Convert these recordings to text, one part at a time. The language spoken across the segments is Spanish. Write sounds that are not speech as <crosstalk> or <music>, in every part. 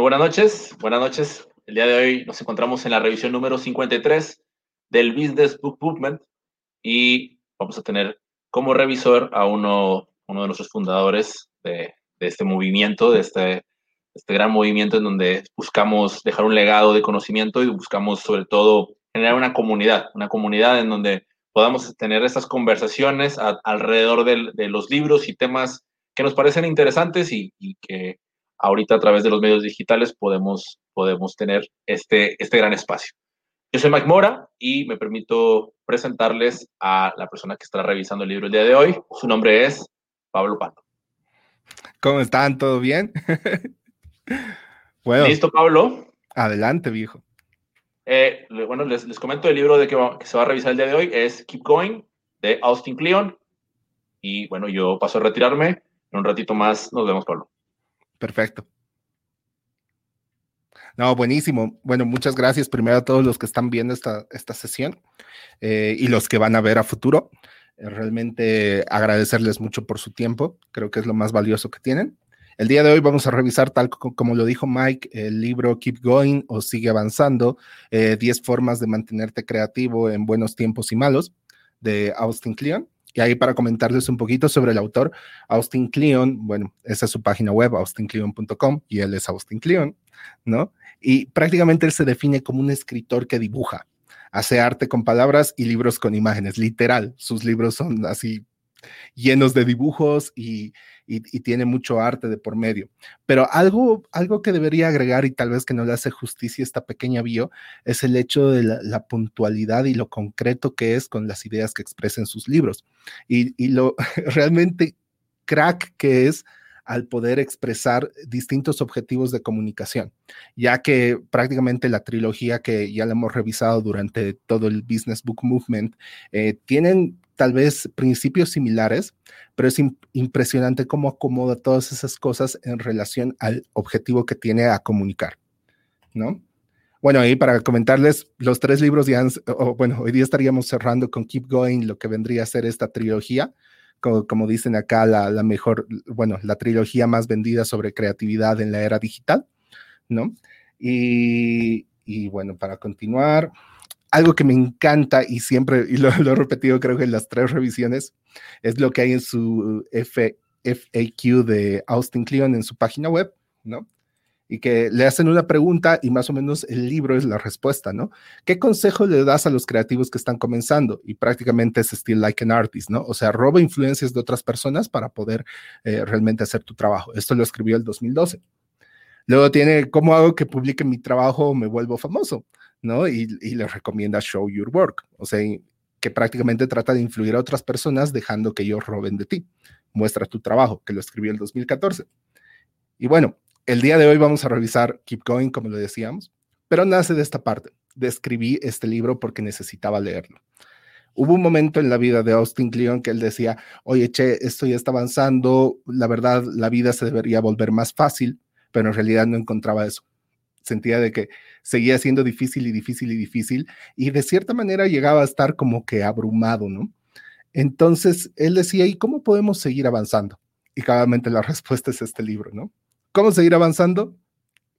Muy buenas noches, buenas noches. El día de hoy nos encontramos en la revisión número 53 del Business Book Movement y vamos a tener como revisor a uno, uno de nuestros fundadores de, de este movimiento, de este, este gran movimiento en donde buscamos dejar un legado de conocimiento y buscamos sobre todo generar una comunidad, una comunidad en donde podamos tener estas conversaciones alrededor de, los libros y temas que nos parecen interesantes y, y que ahorita a través de los medios digitales podemos, podemos tener este, este gran espacio. Yo soy Mike Mora y me permito presentarles a la persona que estará revisando el libro el día de hoy. Su nombre es Pablo Pato. ¿Cómo están? ¿Todo bien? <laughs> bueno, ¿Listo, Pablo? Adelante, viejo. Eh, bueno, les, les, comento el libro de que, que, se va a revisar el día de hoy. Es Keep Going, de Austin Kleon. Y bueno, yo paso a retirarme. En un ratito más nos vemos, Pablo. Perfecto. No, buenísimo. Bueno, muchas gracias primero a todos los que están viendo esta, esta sesión eh, y los que van a ver a futuro. Eh, realmente agradecerles mucho por su tiempo. Creo que es lo más valioso que tienen. El día de hoy vamos a revisar, tal como lo dijo Mike, el libro Keep Going o Sigue Avanzando, 10 eh, formas de mantenerte creativo en buenos tiempos y malos, de Austin Kleon. Y ahí para comentarles un poquito sobre el autor, Austin Kleon, bueno, esa es su página web, austincleon.com, y él es Austin Kleon, ¿no? Y prácticamente él se define como un escritor que dibuja, hace arte con palabras y libros con imágenes, literal, sus libros son así llenos de dibujos y, tiene mucho arte de por medio. Pero algo, algo que debería agregar y tal vez que no le hace justicia esta pequeña bio es el hecho de la, puntualidad y lo concreto que es con las ideas que expresa en sus libros. Y, y lo <laughs> realmente crack que es al poder expresar distintos objetivos de comunicación, ya que prácticamente la trilogía que ya la hemos revisado durante todo el Business Book Movement eh, tienen tal vez principios similares, pero es impresionante cómo acomoda todas esas cosas en relación al objetivo que tiene a comunicar, ¿no? Bueno, y para comentarles, los tres libros ya, bueno, hoy día estaríamos cerrando con Keep Going, lo que vendría a ser esta trilogía, como, dicen acá, la, la, mejor, bueno, la trilogía más vendida sobre creatividad en la era digital, ¿no? Y, y bueno, para continuar, algo que me encanta y siempre, y <laughs> lo, he repetido creo que en las tres revisiones, es lo que hay en su F, FAQ de Austin Kleon en su página web, ¿no? Y que le hacen una pregunta y más o menos el libro es la respuesta, ¿no? ¿Qué consejo le das a los creativos que están comenzando? Y prácticamente es still like an artist, ¿no? O sea, roba influencias de otras personas para poder eh, realmente hacer tu trabajo. Esto lo escribió el 2012. Luego tiene, ¿cómo hago que publique mi trabajo o me vuelvo famoso? ¿No? Y, y les recomienda Show Your Work, o sea, que prácticamente trata de influir a otras personas dejando que ellos roben de ti. Muestra tu trabajo, que lo escribió en 2014. Y bueno, el día de hoy vamos a revisar Keep Going, como lo decíamos, pero nace de esta parte. Describí este libro porque necesitaba leerlo. Hubo un momento en la vida de Austin Kleon que él decía, oye, che, esto ya está avanzando, la verdad, la vida se debería volver más fácil, pero en realidad no encontraba eso sentía de que seguía siendo difícil y difícil y difícil y de cierta manera llegaba a estar como que abrumado, ¿no? Entonces él decía, ¿y cómo podemos seguir avanzando? Y claramente la <laughs> respuesta es este libro, ¿no? ¿Cómo seguir avanzando?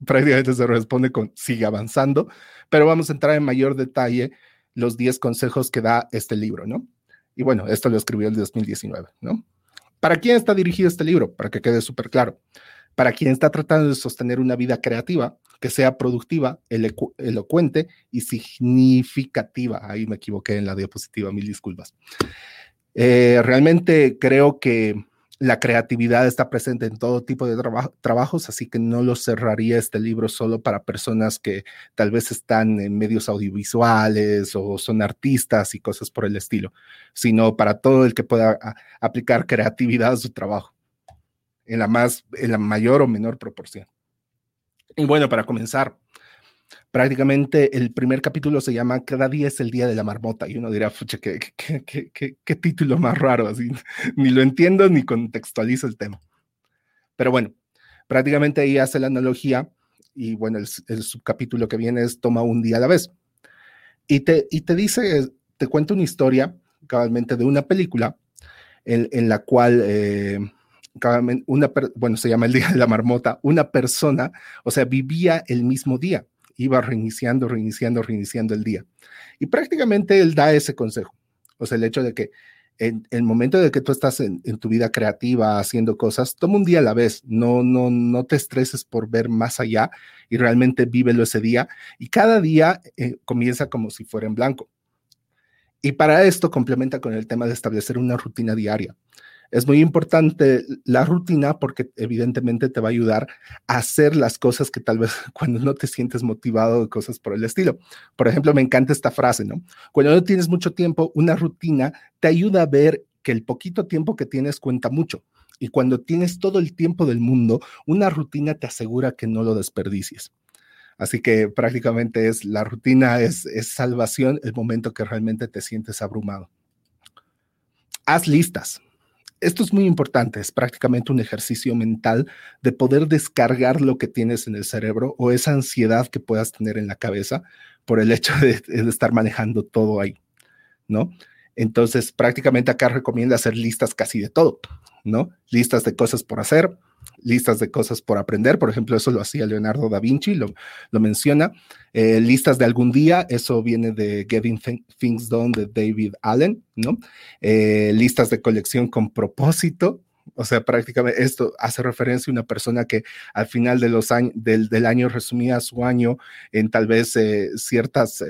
Prácticamente se responde con sigue avanzando, pero vamos a entrar en mayor detalle los 10 consejos que da este libro, ¿no? Y bueno, esto lo escribió en 2019, ¿no? ¿Para quién está dirigido este libro? Para que quede súper claro. Para quien está tratando de sostener una vida creativa, que sea productiva, elocuente y significativa. Ahí me equivoqué en la diapositiva, mil disculpas. Eh, realmente creo que la creatividad está presente en todo tipo de trabajos, así que no lo cerraría este libro solo para personas que tal vez están en medios audiovisuales o son artistas y cosas por el estilo, sino para todo el que pueda aplicar creatividad a su trabajo, en la, más, en la mayor o menor proporción. Y bueno, para comenzar, prácticamente el primer capítulo se llama Cada día es el día de la marmota y uno dirá, fucha, ¿qué, qué, título más raro, así, <laughs> ni lo entiendo ni contextualizo el tema. Pero bueno, prácticamente ahí hace la analogía y bueno, el, subcapítulo que viene es Toma un día a la vez. Y te, y te dice, te cuenta una historia cabalmente de una película en, en la cual... Eh, una, bueno, se llama el Día de la Marmota, una persona, o sea, vivía el mismo día, iba reiniciando, reiniciando, reiniciando el día. Y prácticamente él da ese consejo, o sea, el hecho de que en el momento de que tú estás en, tu vida creativa haciendo cosas, toma un día a la vez, no, no, no te estreses por ver más allá y realmente vívelo ese día. Y cada día eh, comienza como si fuera en blanco. Y para esto complementa con el tema de establecer una rutina diaria. Es muy importante la rutina porque evidentemente te va a ayudar a hacer las cosas que tal vez <laughs> cuando no te sientes motivado cosas por el estilo. Por ejemplo, me encanta esta frase, ¿no? Cuando no tienes mucho tiempo, una rutina te ayuda a ver que el poquito tiempo que tienes cuenta mucho. Y cuando tienes todo el tiempo del mundo, una rutina te asegura que no lo desperdicies. Así que prácticamente es la rutina, es, es salvación el momento que realmente te sientes abrumado. Haz listas esto es muy importante, es prácticamente un ejercicio mental de poder descargar lo que tienes en el cerebro o esa ansiedad que puedas tener en la cabeza por el hecho de, estar manejando todo ahí, ¿no? Entonces, prácticamente acá recomienda hacer listas casi de todo, ¿no? Listas de cosas por hacer, listas de cosas por aprender, por ejemplo, eso lo hacía Leonardo da Vinci, lo, lo menciona. Eh, listas de algún día, eso viene de Getting Things Done de David Allen, ¿no? Eh, listas de colección con propósito, o sea, prácticamente esto hace referencia a una persona que al final del, año resumía su año en tal vez eh, ciertas,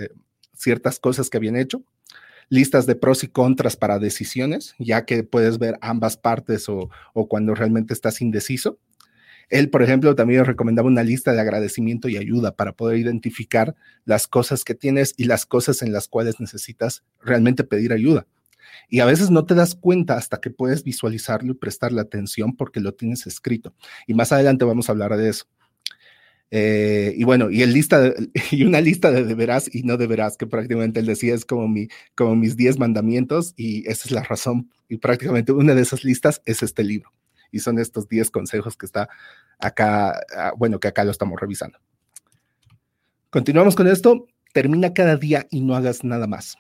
ciertas cosas que habían hecho listas de pros y contras para decisiones, ya que puedes ver ambas partes o, cuando realmente estás indeciso. Él, por ejemplo, también recomendaba una lista de agradecimiento y ayuda para poder identificar las cosas que tienes y las cosas en las cuales necesitas realmente pedir ayuda. Y a veces no te das cuenta hasta que puedes visualizarlo y prestarle atención porque lo tienes escrito. Y más adelante vamos a hablar de eso. Eh, y bueno, y, el lista <laughs> y una lista de deberás y no deberás, que prácticamente él decía es como, mi, como mis 10 mandamientos y esa es la razón. Y prácticamente una de esas listas es este libro. Y son estos 10 consejos que está acá, ah, bueno, que acá lo estamos revisando. Continuamos con esto. Termina cada día y no hagas nada más.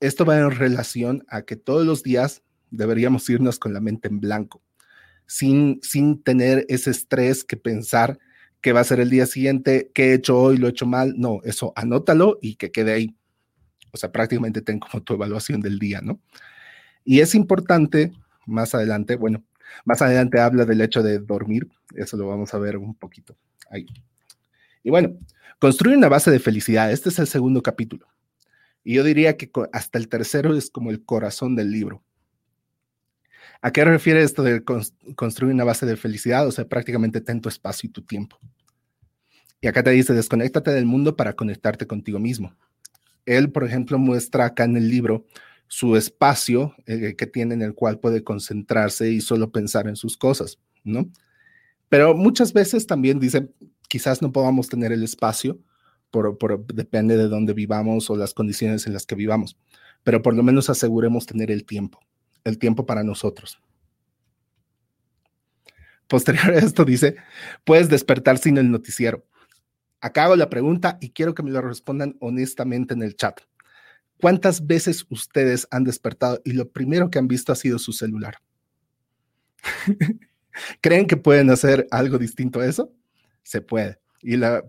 Esto va en relación a que todos los días deberíamos irnos con la mente en blanco, sin, sin tener ese estrés que pensar qué va a ser el día siguiente, qué he hecho hoy, lo he hecho mal. No, eso anótalo y que quede ahí. O sea, prácticamente ten como tu evaluación del día, ¿no? Y es importante, más adelante, bueno, más adelante habla del hecho de dormir, eso lo vamos a ver un poquito ahí. Y bueno, construir una base de felicidad, este es el segundo capítulo. Y yo diría que hasta el tercero es como el corazón del libro. ¿A qué refiere esto de construir una base de felicidad? O sea, prácticamente ten tu espacio y tu tiempo. Y acá te dice, desconéctate del mundo para conectarte contigo mismo. Él, por ejemplo, muestra acá en el libro su espacio eh, que tiene en el cual puede concentrarse y solo pensar en sus cosas, ¿no? Pero muchas veces también dice, quizás no podamos tener el espacio, por, depende de dónde vivamos o las condiciones en las que vivamos, pero por lo menos aseguremos tener el tiempo el tiempo para nosotros. Posterior a esto dice, puedes despertar sin el noticiero. Acá hago la pregunta y quiero que me lo respondan honestamente en el chat. ¿Cuántas veces ustedes han despertado y lo primero que han visto ha sido su celular? <laughs> ¿Creen que pueden hacer algo distinto a eso? Se puede,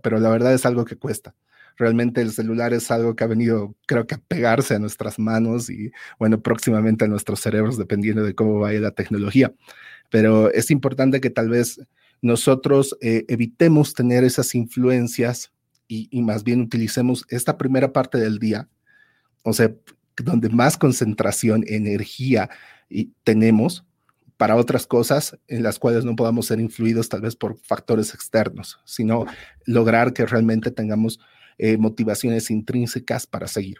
pero la verdad es algo que cuesta realmente el celular es algo que ha venido, creo que a pegarse a nuestras manos y, bueno, próximamente a nuestros cerebros, dependiendo de cómo vaya la tecnología. Pero es importante que tal vez nosotros eh, evitemos tener esas influencias y, más bien utilicemos esta primera parte del día, o sea, donde más concentración, energía tenemos para otras cosas en las cuales no podamos ser influidos tal vez por factores externos, sino lograr que realmente tengamos eh, motivaciones intrínsecas para seguir.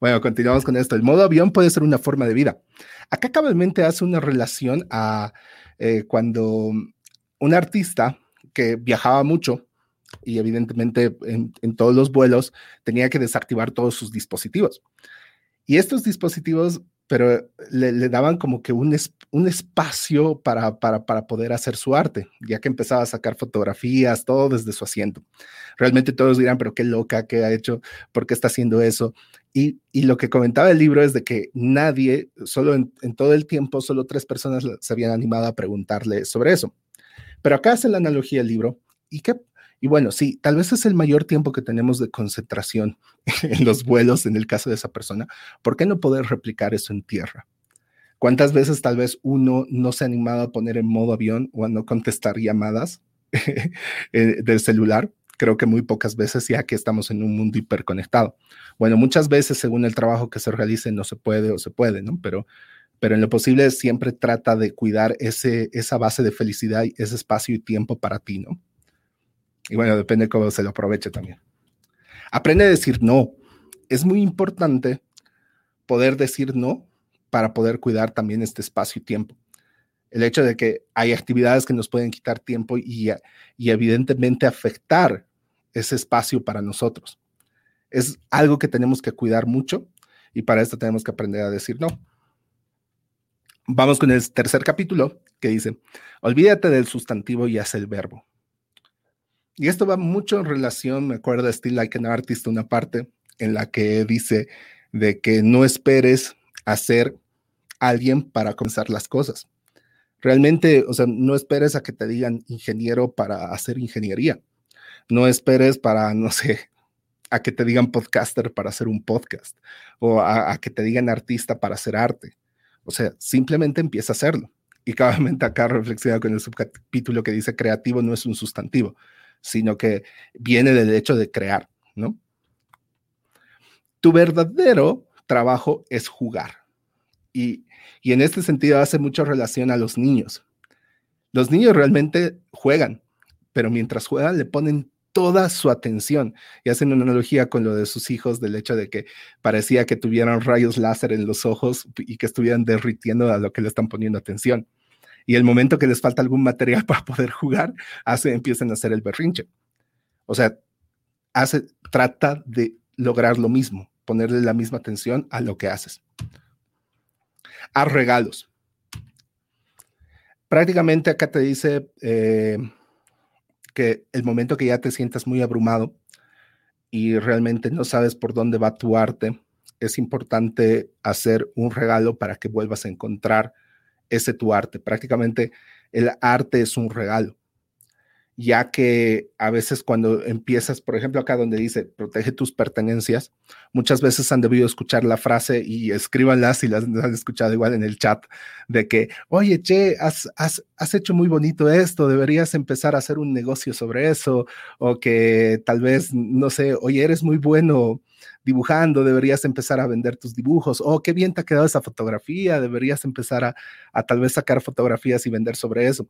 Bueno, continuamos con esto. El modo avión puede ser una forma de vida. Acá cabalmente hace una relación a eh, cuando un artista que viajaba mucho y evidentemente en, todos los vuelos tenía que desactivar todos sus dispositivos. Y estos dispositivos pero le, daban como que un, un espacio para, para, para, poder hacer su arte, ya que empezaba a sacar fotografías, todo desde su asiento. Realmente todos dirán, pero qué loca, qué ha hecho, por qué está haciendo eso. Y, lo que comentaba el libro es de que nadie, solo en, todo el tiempo, solo tres personas se habían animado a preguntarle sobre eso. Pero acá hace la analogía el libro. ¿Y y bueno, sí, tal vez es el mayor tiempo que tenemos de concentración <laughs> en los vuelos en el caso de esa persona. ¿Por qué no poder replicar eso en tierra? ¿Cuántas veces tal vez uno no se ha animado a poner en modo avión o a no contestar llamadas <laughs> eh, del celular? Creo que muy pocas veces, ya que estamos en un mundo hiperconectado. Bueno, muchas veces, según el trabajo que se realice, no se puede o se puede, ¿no? Pero, pero en lo posible siempre trata de cuidar ese, esa base de felicidad ese espacio y tiempo para ti, ¿no? Y bueno, depende cómo se lo aproveche también. Aprende a decir no. Es muy importante poder decir no para poder cuidar también este espacio y tiempo. El hecho de que hay actividades que nos pueden quitar tiempo y, evidentemente afectar ese espacio para nosotros. Es algo que tenemos que cuidar mucho y para esto tenemos que aprender a decir no. Vamos con el tercer capítulo que dice, olvídate del sustantivo y haz el verbo. Y esto va mucho en relación, me acuerdo de Still Like an Artist, una parte en la que dice de que no esperes a ser alguien para comenzar las cosas. Realmente, o sea, no esperes a que te digan ingeniero para hacer ingeniería. No esperes para, no sé, a que te digan podcaster para hacer un podcast o a, que te digan artista para hacer arte. O sea, simplemente empieza a hacerlo. Y claramente acá reflexiona con el subcapítulo que dice creativo no es un sustantivo sino que viene del hecho de crear, ¿no? Tu verdadero trabajo es jugar. Y, y en este sentido hace mucha relación a los niños. Los niños realmente juegan, pero mientras juegan le ponen toda su atención y hacen una analogía con lo de sus hijos del hecho de que parecía que tuvieran rayos láser en los ojos y que estuvieran derritiendo a lo que le están poniendo atención y el momento que les falta algún material <laughs> para poder jugar, hace, empiezan a hacer el berrinche. O sea, hace, trata de lograr lo mismo, ponerle la misma atención a lo que haces. Haz regalos. Prácticamente acá te dice eh, que el momento que ya te sientas muy abrumado y realmente no sabes por dónde va tu arte, es importante hacer un regalo para que vuelvas a encontrar ese tu arte. Prácticamente el arte es un regalo, ya que a veces cuando empiezas, por ejemplo, acá donde dice protege tus pertenencias, muchas veces han debido escuchar la frase y escríbanla si las <laughs> han escuchado igual en el chat, de que, oye, che, has hecho muy bonito esto, deberías empezar a hacer un negocio sobre eso, o que tal vez, no sé, oye, eres muy bueno dibujando, deberías empezar a vender tus dibujos. Oh, qué bien te ha quedado esa fotografía, deberías empezar a, a tal vez sacar fotografías y vender sobre eso.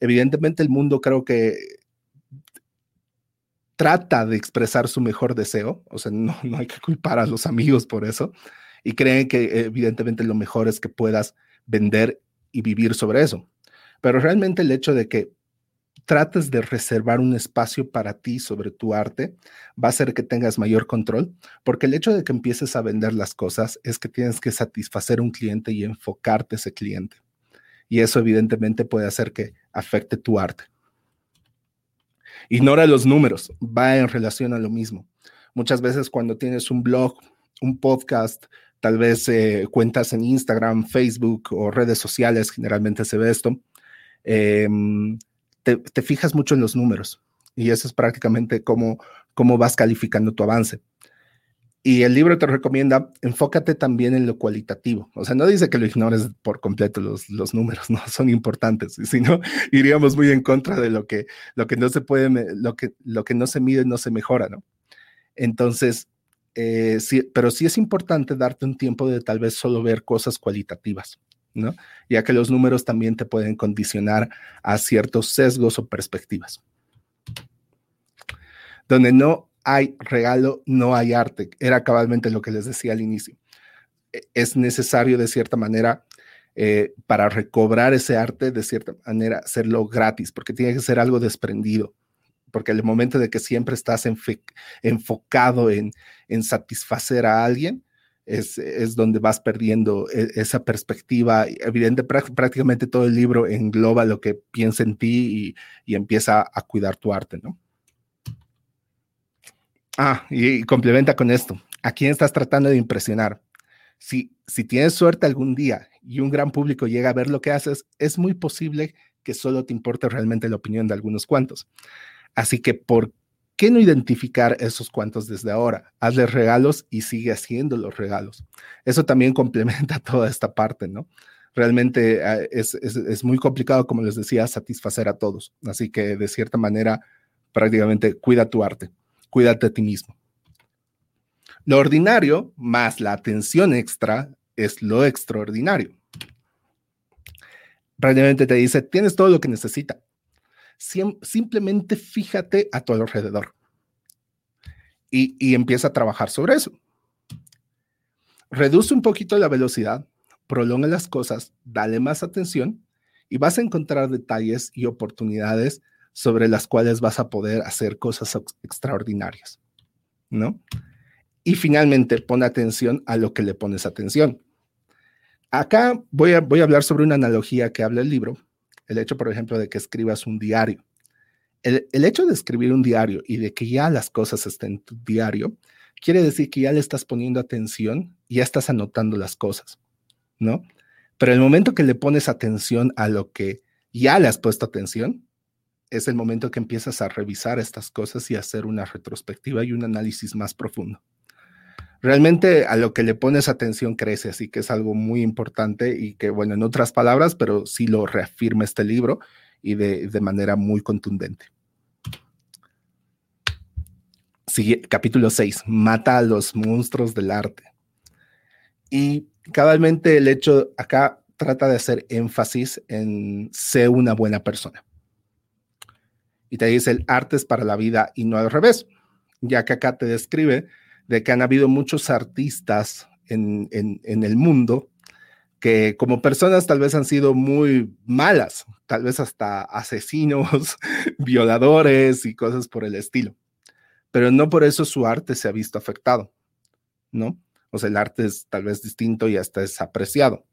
Evidentemente el mundo creo que trata de expresar su mejor deseo, o sea, no, no hay que culpar a los amigos por eso, y creen que evidentemente lo mejor es que puedas vender y vivir sobre eso. Pero realmente el hecho de que trates de reservar un espacio para ti sobre tu arte, va a hacer que tengas mayor control, porque el hecho de que empieces a vender las cosas es que tienes que satisfacer un cliente y enfocarte ese cliente. Y eso evidentemente puede hacer que afecte tu arte. Ignora los números, va en relación a lo mismo. Muchas veces cuando tienes un blog, un podcast, tal vez eh, cuentas en Instagram, Facebook o redes sociales, generalmente se ve esto, eh, te, fijas mucho en los números y eso es prácticamente cómo, cómo vas calificando tu avance. Y el libro te recomienda, enfócate también en lo cualitativo. O sea, no dice que lo ignores por completo los, los números, <laughs> no son importantes, sino <laughs> iríamos muy en contra de lo que, lo que no se puede, lo que, lo que no se mide no se mejora, ¿no? Entonces, eh, sí, pero sí es importante darte un tiempo de tal vez solo ver cosas cualitativas. ¿no? Ya que los números también te pueden condicionar a ciertos sesgos o perspectivas. Donde no hay regalo, no hay arte. Era cabalmente lo que les decía al inicio. E, es necesario de cierta manera eh, para recobrar ese arte, de cierta manera, hacerlo gratis, porque tiene que ser algo desprendido. Porque el momento de que siempre estás enfocado en, satisfacer a alguien, es, es, donde vas perdiendo e, esa perspectiva. Evidente, prácticamente todo el libro engloba lo que piensa en ti y, y empieza a cuidar tu arte, ¿no? Ah, y, complementa con esto. ¿A quién estás tratando de impresionar? Si, si tienes suerte algún día y un gran público llega a ver lo que haces, es muy posible que solo te importe realmente la opinión de algunos cuantos. Así que, ¿por qué no identificar esos cuantos desde ahora? Hazles regalos y sigue haciendo los regalos. Eso también <laughs> complementa toda esta parte, ¿no? Realmente ah, es, es, es muy complicado, como les decía, satisfacer a todos. Así que, de cierta manera, prácticamente cuida tu arte cuídate a ti mismo. Lo ordinario más la atención extra es lo extraordinario. Prácticamente te dice, tienes todo lo que necesita. simplemente fíjate a tu alrededor y empieza a trabajar sobre eso. Reduce un poquito la velocidad, prolonga las cosas, dale más atención y vas a encontrar detalles y oportunidades sobre las cuales vas a poder hacer cosas extraordinarias, ¿no? Y finalmente, pon atención a lo que le pones atención. Acá voy a, voy a hablar sobre una analogía que habla el libro, el hecho, por ejemplo, de que escribas un diario. El, el, hecho de escribir un diario y de que ya las cosas estén en tu diario, quiere decir que ya le estás poniendo atención ya estás anotando las cosas, ¿no? Pero el momento que le pones atención a lo que ya le has puesto atención, es el momento que empiezas a revisar estas cosas y hacer una retrospectiva y un análisis más profundo. Realmente a lo que le pones atención crece, así que es algo muy importante y que, bueno, en otras palabras, pero sí lo reafirma este libro y de, de manera muy contundente. Capítulo 6, mata a los monstruos del arte. Y cabalmente el hecho acá trata de hacer énfasis en ser una buena persona y te dice el arte es para la vida y no al revés, ya que acá te describe de que han habido muchos artistas en, en, el mundo que como personas tal vez han sido muy malas, tal vez hasta asesinos, <laughs> violadores y cosas por el estilo. Pero no por eso su arte se ha visto afectado, ¿no? O sea, el arte es tal vez distinto y hasta es apreciado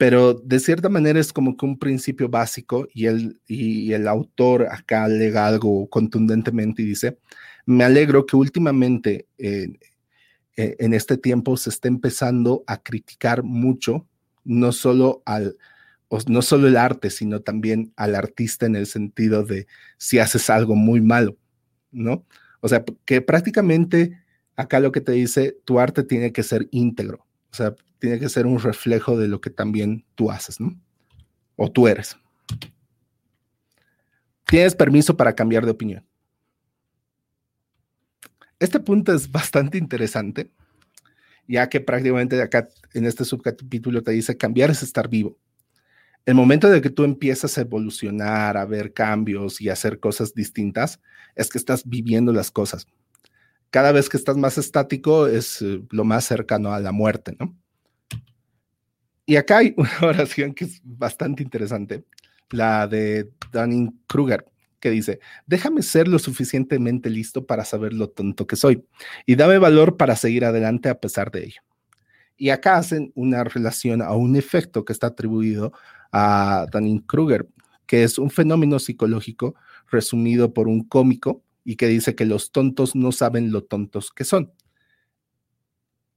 pero de cierta manera es como que un principio básico y el, y el autor acá alega algo contundentemente y dice, me alegro que últimamente eh, eh, en este tiempo se esté empezando a criticar mucho, no solo al, no solo el arte, sino también al artista en el sentido de si haces algo muy malo, ¿no? O sea, que prácticamente acá lo que te dice, tu arte tiene que ser íntegro, o sea, tiene que ser un reflejo de lo que también tú haces, ¿no? O tú eres. Tienes permiso para cambiar de opinión. Este punto es bastante interesante, ya que prácticamente acá en este subcapítulo te dice cambiar es estar vivo. El momento de que tú empiezas a evolucionar, a ver cambios y a hacer cosas distintas, es que estás viviendo las cosas. Cada vez que estás más estático es eh, lo más cercano a la muerte, ¿no? Y acá hay <laughs> una oración que es bastante interesante, la de Dunning Kruger, que dice, déjame ser lo suficientemente listo para saber lo tonto que soy y dame valor para seguir adelante a pesar de ello. Y acá hacen una relación a un efecto que está atribuido a Dunning Kruger, que es un fenómeno psicológico resumido por un cómico y que dice que los tontos no saben lo tontos que son.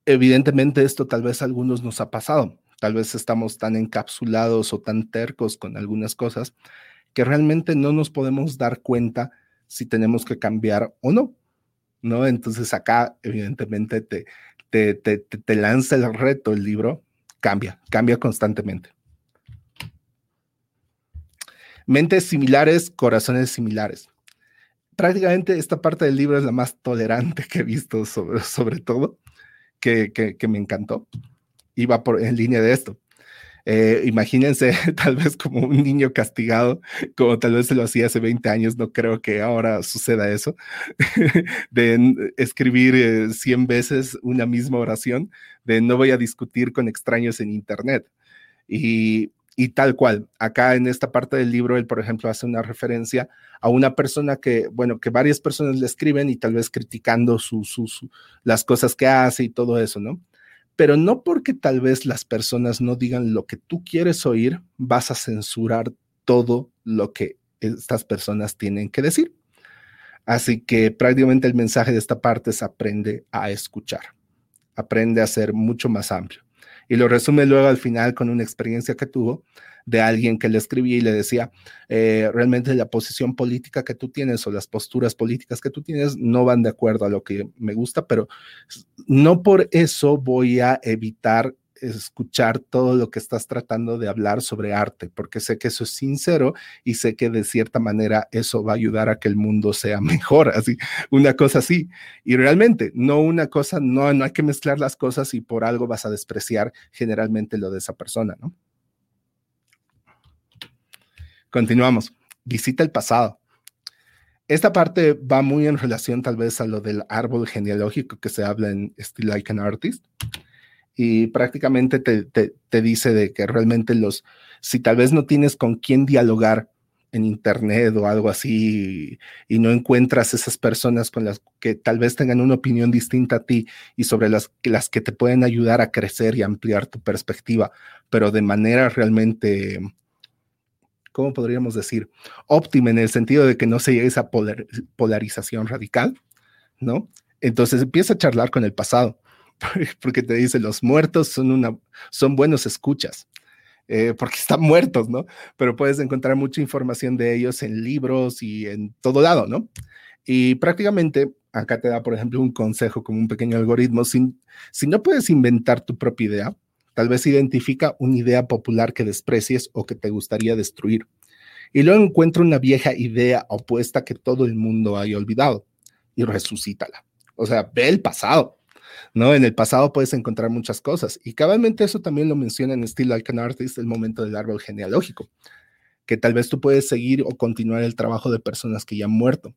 Evidentemente esto tal vez a algunos nos ha pasado Tal vez estamos tan encapsulados o tan tercos con algunas cosas que realmente no nos podemos dar cuenta si tenemos que cambiar o no. ¿no? Entonces acá evidentemente te, te, te, te lanza el reto el libro, cambia, cambia constantemente. Mentes similares, corazones similares. Prácticamente esta parte del libro es la más tolerante que he visto sobre, sobre todo, que, que, que me encantó iba por, en línea de esto. Eh, imagínense <laughs> tal vez como un niño castigado, como tal vez se lo hacía hace 20 años, no creo que ahora suceda eso, <laughs> de escribir 100 eh, veces una misma oración, de no voy a discutir con extraños en Internet. Y, y tal cual, acá en esta parte del libro, él, por ejemplo, hace una referencia a una persona que, bueno, que varias personas le escriben y tal vez criticando sus las cosas que hace y todo eso, ¿no? Pero no porque tal vez las personas no digan lo que tú quieres oír, vas a censurar todo lo que estas personas tienen que decir. Así que prácticamente el mensaje de esta parte es aprende a escuchar, aprende a ser mucho más amplio. Y lo resume luego al final con una experiencia que tuvo de alguien que le escribía y le decía, eh, realmente la posición política que tú tienes o las posturas políticas que tú tienes no van de acuerdo a lo que me gusta, pero no por eso voy a evitar escuchar todo lo que estás tratando de hablar sobre arte, porque sé que eso es sincero y sé que de cierta manera eso va a ayudar a que el mundo sea <laughs> mejor, así, una cosa así. Y realmente, no una cosa, no, no hay que mezclar las cosas y por algo vas a despreciar generalmente lo de esa persona, ¿no? Continuamos. Visita el pasado. Esta parte va muy en relación tal vez a lo del árbol genealógico que se habla en Still Like an Artist y prácticamente te, te, dice de que realmente los, si tal vez no tienes con quién dialogar en internet o algo así y, no encuentras esas personas con las que tal vez tengan una opinión distinta a ti y sobre las, las que te pueden ayudar a crecer y ampliar tu perspectiva, pero de manera realmente, ¿cómo podríamos decir? Óptima en el sentido de que no se llegue a esa polarización radical, ¿no? Entonces empieza a charlar con el pasado <laughs> porque te dice, los muertos son, una, son buenos escuchas, eh, porque están <laughs> muertos, ¿no? Pero puedes encontrar mucha información de ellos en libros y en todo lado, ¿no? Y prácticamente acá te da, por ejemplo, un consejo como un pequeño algoritmo. Si, si no puedes inventar tu propia idea, tal vez identifica una idea popular que desprecies o que te gustaría destruir. Y luego encuentra una vieja idea opuesta que todo el mundo haya olvidado y resucítala. O sea, ve el pasado ¿no? En el pasado puedes encontrar muchas cosas y cabalmente eso también lo menciona en Still Like Artist, el momento del árbol genealógico, que tal vez tú puedes seguir o continuar el trabajo de personas que ya han muerto.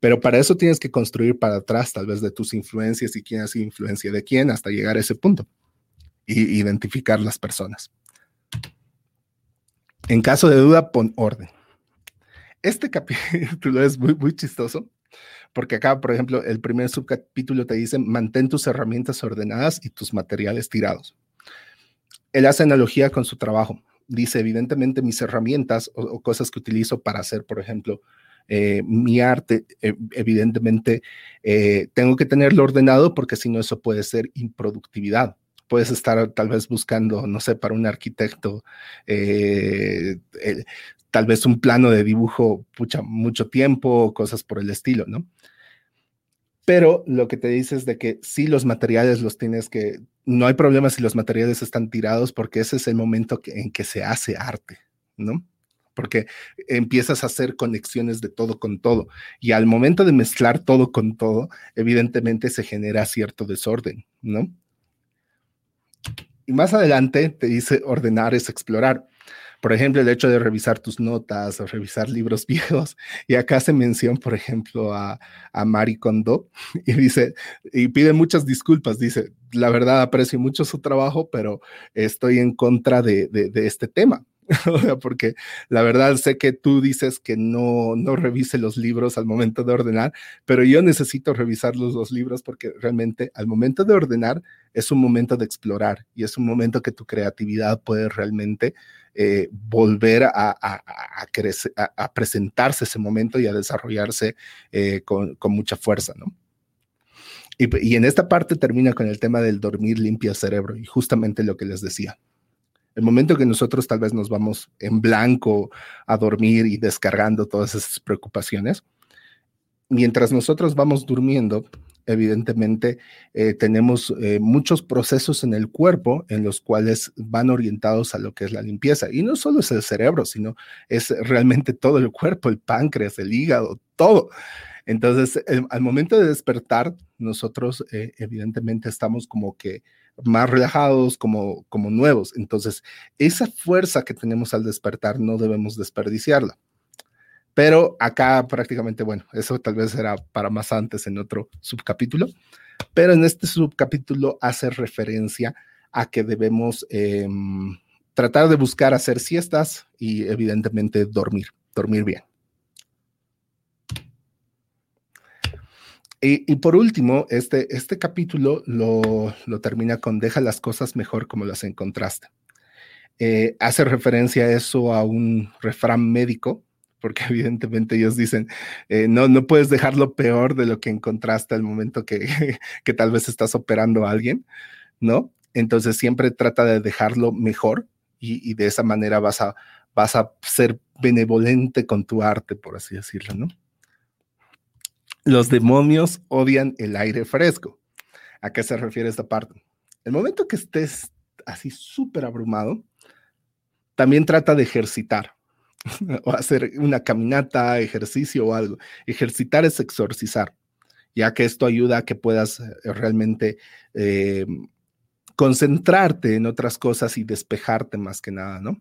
Pero para eso tienes que construir para atrás, tal vez de tus influencias y quién ha sido influencia de quién hasta llegar a ese punto y identificar las personas. En caso de duda, pon orden. Este capítulo <laughs> es muy, chistoso porque acá, por ejemplo, el primer subcapítulo te dice, mantén tus herramientas ordenadas y tus materiales tirados. Él hace analogía con su trabajo. Dice, evidentemente, mis herramientas o, cosas que utilizo para hacer, por ejemplo, eh, mi arte, eh, evidentemente, eh, tengo que tenerlo ordenado porque si no, eso puede ser improductividad puedes estar tal vez buscando, no sé, para un arquitecto, tal vez un plano de dibujo, pucha, mucho tiempo, cosas por el estilo, ¿no? Pero lo que te dice es de que si los materiales los tienes que, no hay problema si los materiales están tirados porque ese es el momento en que se hace arte, ¿no? Porque empiezas a hacer conexiones de todo con todo y al momento de mezclar todo con todo, evidentemente se genera cierto desorden, ¿no? Y más adelante te dice ordenar es explorar. Por ejemplo, el hecho de revisar tus notas o revisar libros <laughs> viejos. Y acá se menciona, por ejemplo, a, a Marie Kondo y dice, y pide muchas disculpas, dice, la verdad aprecio mucho su trabajo, pero estoy en contra de, de este tema. <laughs> porque la verdad sé que tú dices que no, no revise los libros al momento de ordenar, pero yo necesito revisar los dos libros porque realmente al momento de ordenar es un momento de explorar y es un momento que tu creatividad puede realmente eh, volver a, presentarse ese momento y a desarrollarse eh, con, mucha fuerza, ¿no? Y, y en esta parte termina con el tema del dormir limpio cerebro y justamente lo que les decía. El momento que nosotros tal vez nos vamos en blanco a dormir y descargando todas esas preocupaciones, mientras nosotros vamos durmiendo, evidentemente eh, tenemos eh, muchos procesos en el cuerpo en los cuales van orientados a lo que es la limpieza. Y no solo es el cerebro, sino es realmente todo el cuerpo, el páncreas, el hígado, todo. Entonces, al momento de despertar, nosotros eh, evidentemente estamos como que más relajados, como, como nuevos. Entonces, esa fuerza que tenemos al despertar no debemos desperdiciarla. Pero acá prácticamente, bueno, eso tal vez era para más antes en otro subcapítulo, pero en este subcapítulo hace referencia a que debemos em, tratar de buscar hacer siestas y evidentemente dormir, dormir bien. Y, por último, este, este capítulo lo, termina con deja las cosas mejor como las encontraste. Eh, hace referencia a eso a un refrán médico, porque <laughs> evidentemente ellos dicen, eh, no, no puedes dejarlo peor de lo que encontraste al momento que, <laughs> que tal vez estás operando a alguien, ¿no? Entonces siempre trata de dejarlo mejor y, y de esa manera vas a, vas a ser benevolente con tu arte, por así decirlo, ¿no? Los demonios odian el aire fresco. ¿A qué se refiere esta parte? El momento que estés así súper abrumado, también trata de ejercitar <laughs> o hacer una caminata, ejercicio o algo. Ejercitar es exorcizar, ya que esto ayuda a que puedas eh, realmente eh, concentrarte en otras cosas y despejarte más que nada, ¿no?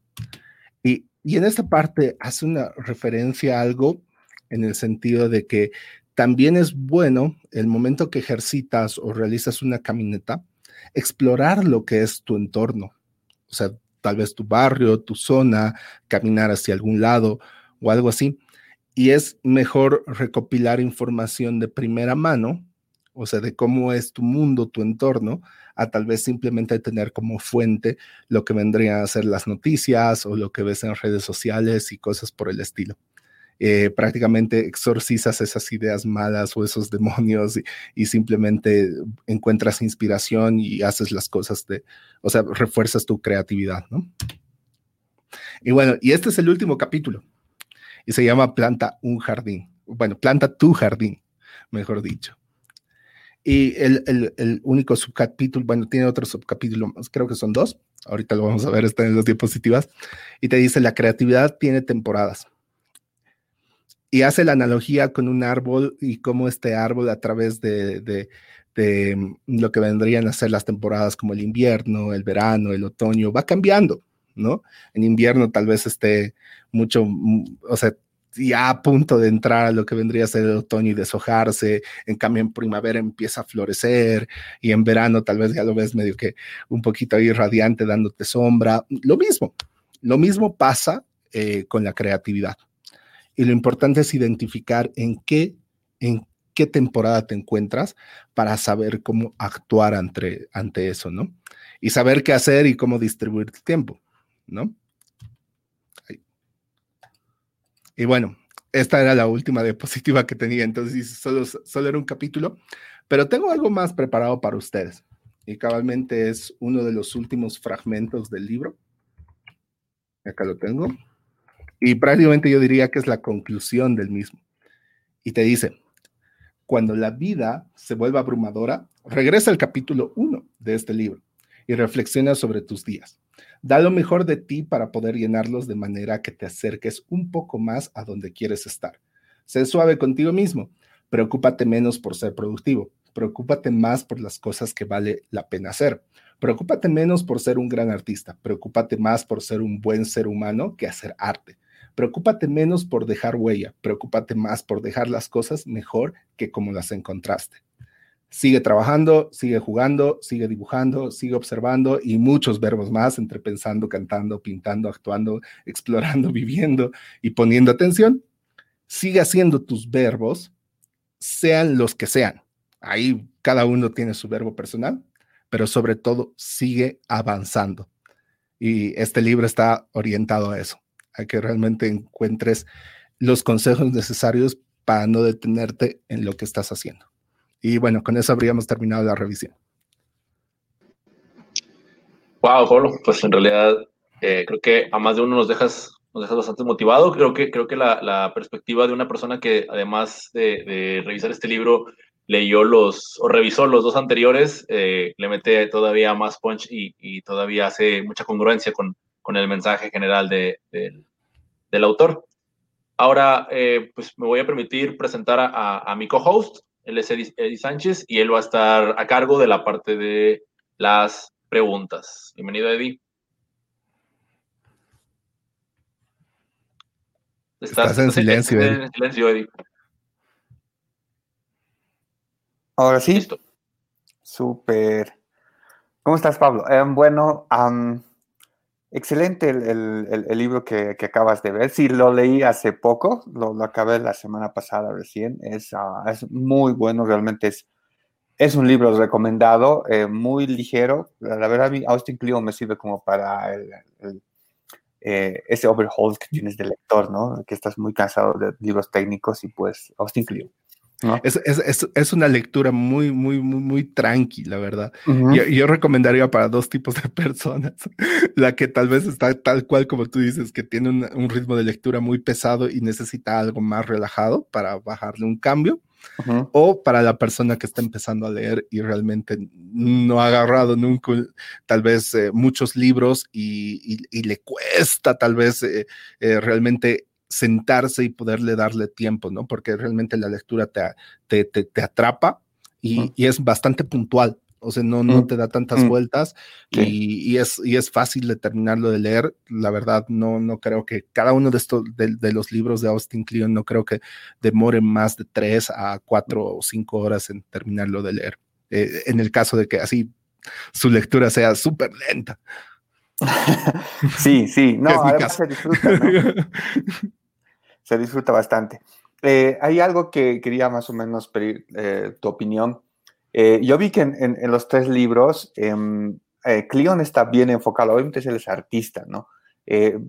Y, y en esta parte hace una referencia a algo en el sentido de que también es bueno el momento que ejercitas o realizas una caminata, explorar lo que es tu entorno. O sea, tal vez tu barrio, tu zona, caminar hacia algún lado o algo así. Y es mejor recopilar información de primera mano, o sea, de cómo es tu mundo, tu entorno, a tal vez simplemente tener como fuente lo que vendrían a ser las noticias o lo que ves en redes sociales y cosas por el estilo. Eh, prácticamente exorcizas esas ideas malas o esos demonios y, simplemente encuentras inspiración y haces las cosas de, o sea, refuerzas tu creatividad, ¿no? Y bueno, y este es el último capítulo y se llama Planta un jardín. Bueno, planta tu jardín, mejor dicho. Y el, el, único subcapítulo, bueno, tiene otro subcapítulo más, creo que son dos, ahorita lo vamos a ver, está en las diapositivas, y te dice, la creatividad tiene temporadas y hace la analogía con un árbol y cómo este árbol a través de, mm, lo que vendrían a ser las temporadas como el invierno, el verano, el otoño, va cambiando, ¿no? En invierno tal vez esté mucho, mm, o sea, ya a punto de entrar a lo que vendría a ser el otoño y deshojarse, en cambio en primavera empieza a florecer y en verano tal vez ya lo ves medio que un poquito ahí radiante dándote sombra, lo mismo, lo mismo pasa eh, con la creatividad. Y lo importante es identificar en qué, en qué temporada te encuentras para saber cómo actuar ante, ante eso, ¿no? Y saber qué hacer y cómo distribuir tu tiempo, ¿no? Y bueno, esta era la última diapositiva que tenía, entonces solo, solo era un capítulo, pero tengo algo más preparado para ustedes. Y cabalmente es uno de los últimos fragmentos del libro. Acá lo tengo. Y prácticamente yo diría que es la conclusión del mismo. Y te dice, cuando la vida se vuelva abrumadora, regresa al capítulo 1 de este libro y reflexiona sobre tus días. Da lo mejor de ti para poder llenarlos de manera que te acerques un poco más a donde quieres estar. Sé suave contigo mismo. Preocúpate menos por ser productivo. Preocúpate más por las cosas que vale la pena hacer. Preocúpate menos por ser un gran artista. Preocúpate más por ser un buen ser humano que hacer arte. Preocúpate menos por dejar huella, preocúpate más por dejar las cosas mejor que como las encontraste. Sigue trabajando, sigue jugando, sigue dibujando, sigue observando y muchos verbos más entre pensando, cantando, pintando, actuando, <laughs> explorando, viviendo y poniendo atención. Sigue haciendo tus verbos, sean los que sean. Ahí cada uno tiene su verbo personal, pero sobre todo sigue avanzando. Y este libro está orientado a eso a que realmente encuentres los consejos necesarios para no detenerte en lo que estás haciendo. Y bueno, con eso habríamos terminado la revisión. Wow, Pablo, pues en realidad eh, creo que a más de uno nos dejas, nos dejas bastante motivado. Creo que, creo que la, perspectiva de una persona que además de, revisar este libro leyó los o revisó los dos anteriores, eh, le mete todavía más punch y todavía hace mucha congruencia con, con el mensaje general de, del autor. Ahora, eh, pues me voy a permitir presentar a, mi co-host, él es Eddie, Sánchez, y él va a estar a cargo de la parte de las preguntas. Bienvenido, Eddie. Estás, en silencio, en silencio, Eddie. Ahora sí. Listo. Súper. ¿Cómo estás, Pablo? Eh, bueno, Excelente el, libro que, acabas de ver. Sí, lo leí hace poco, lo, acabé la semana pasada recién. Es, ah, es muy bueno, realmente es, es un libro recomendado, eh, muy ligero. La, verdad, Austin Kleon me sirve como para el, eh, ese overhaul que tienes de lector, ¿no? Que estás muy cansado de libros técnicos y pues Austin Kleon. Es, una lectura muy, muy, muy, muy tranquila, ¿verdad? yo, recomendaría para dos tipos de <laughs> personas. La que tal vez está tal cual como tú dices, que tiene un, ritmo de lectura muy pesado y necesita algo más relajado para bajarle un cambio. O para la persona que está empezando a leer y realmente no ha agarrado nunca tal vez eh, muchos libros y, le cuesta tal vez eh, eh, realmente sentarse y poderle darle tiempo, ¿no? Porque realmente la lectura te, te, atrapa y, es bastante puntual. O sea, no, no te da tantas mm. vueltas y, es, y es fácil de terminarlo de leer. La verdad, no, no creo que cada uno de estos, de, los libros de Austin Kleon, no creo que demore más de tres a cuatro o cinco horas en terminarlo de leer. Eh, en el caso de que así su lectura sea súper lenta. <laughs> sí, sí, <laughs> no, además se disfruta, ¿no? <laughs> se disfruta bastante. Eh, hay algo que quería más o menos pedir eh, tu opinión. Eh, yo vi que en, los tres libros, em, Cleon está bien enfocado, obviamente él es artista, ¿no?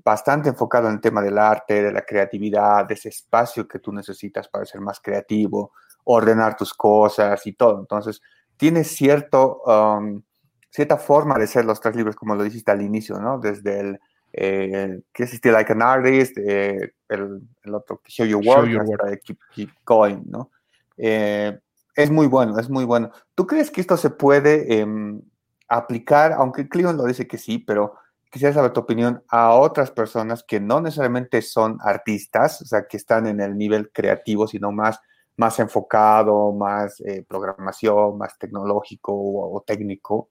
bastante enfocado en el tema del arte, de la creatividad, de ese espacio que tú necesitas para ser más creativo, ordenar tus cosas y todo. Entonces, tiene cierto, um, cierta forma de ser los tres libros, como lo dijiste al inicio, ¿no? Desde el eh, que es Still Like an Artist, eh, el, el, otro Show Your Work, Show keep, Going, ¿no? Eh, es muy bueno, es muy bueno. ¿Tú crees que esto se puede em, aplicar, aunque Cleon lo dice que sí, pero quisiera saber tu opinión, a otras personas que no necesariamente son artistas, o sea, que están en el nivel creativo, sino más, más enfocado, más eh, programación, más tecnológico o técnico?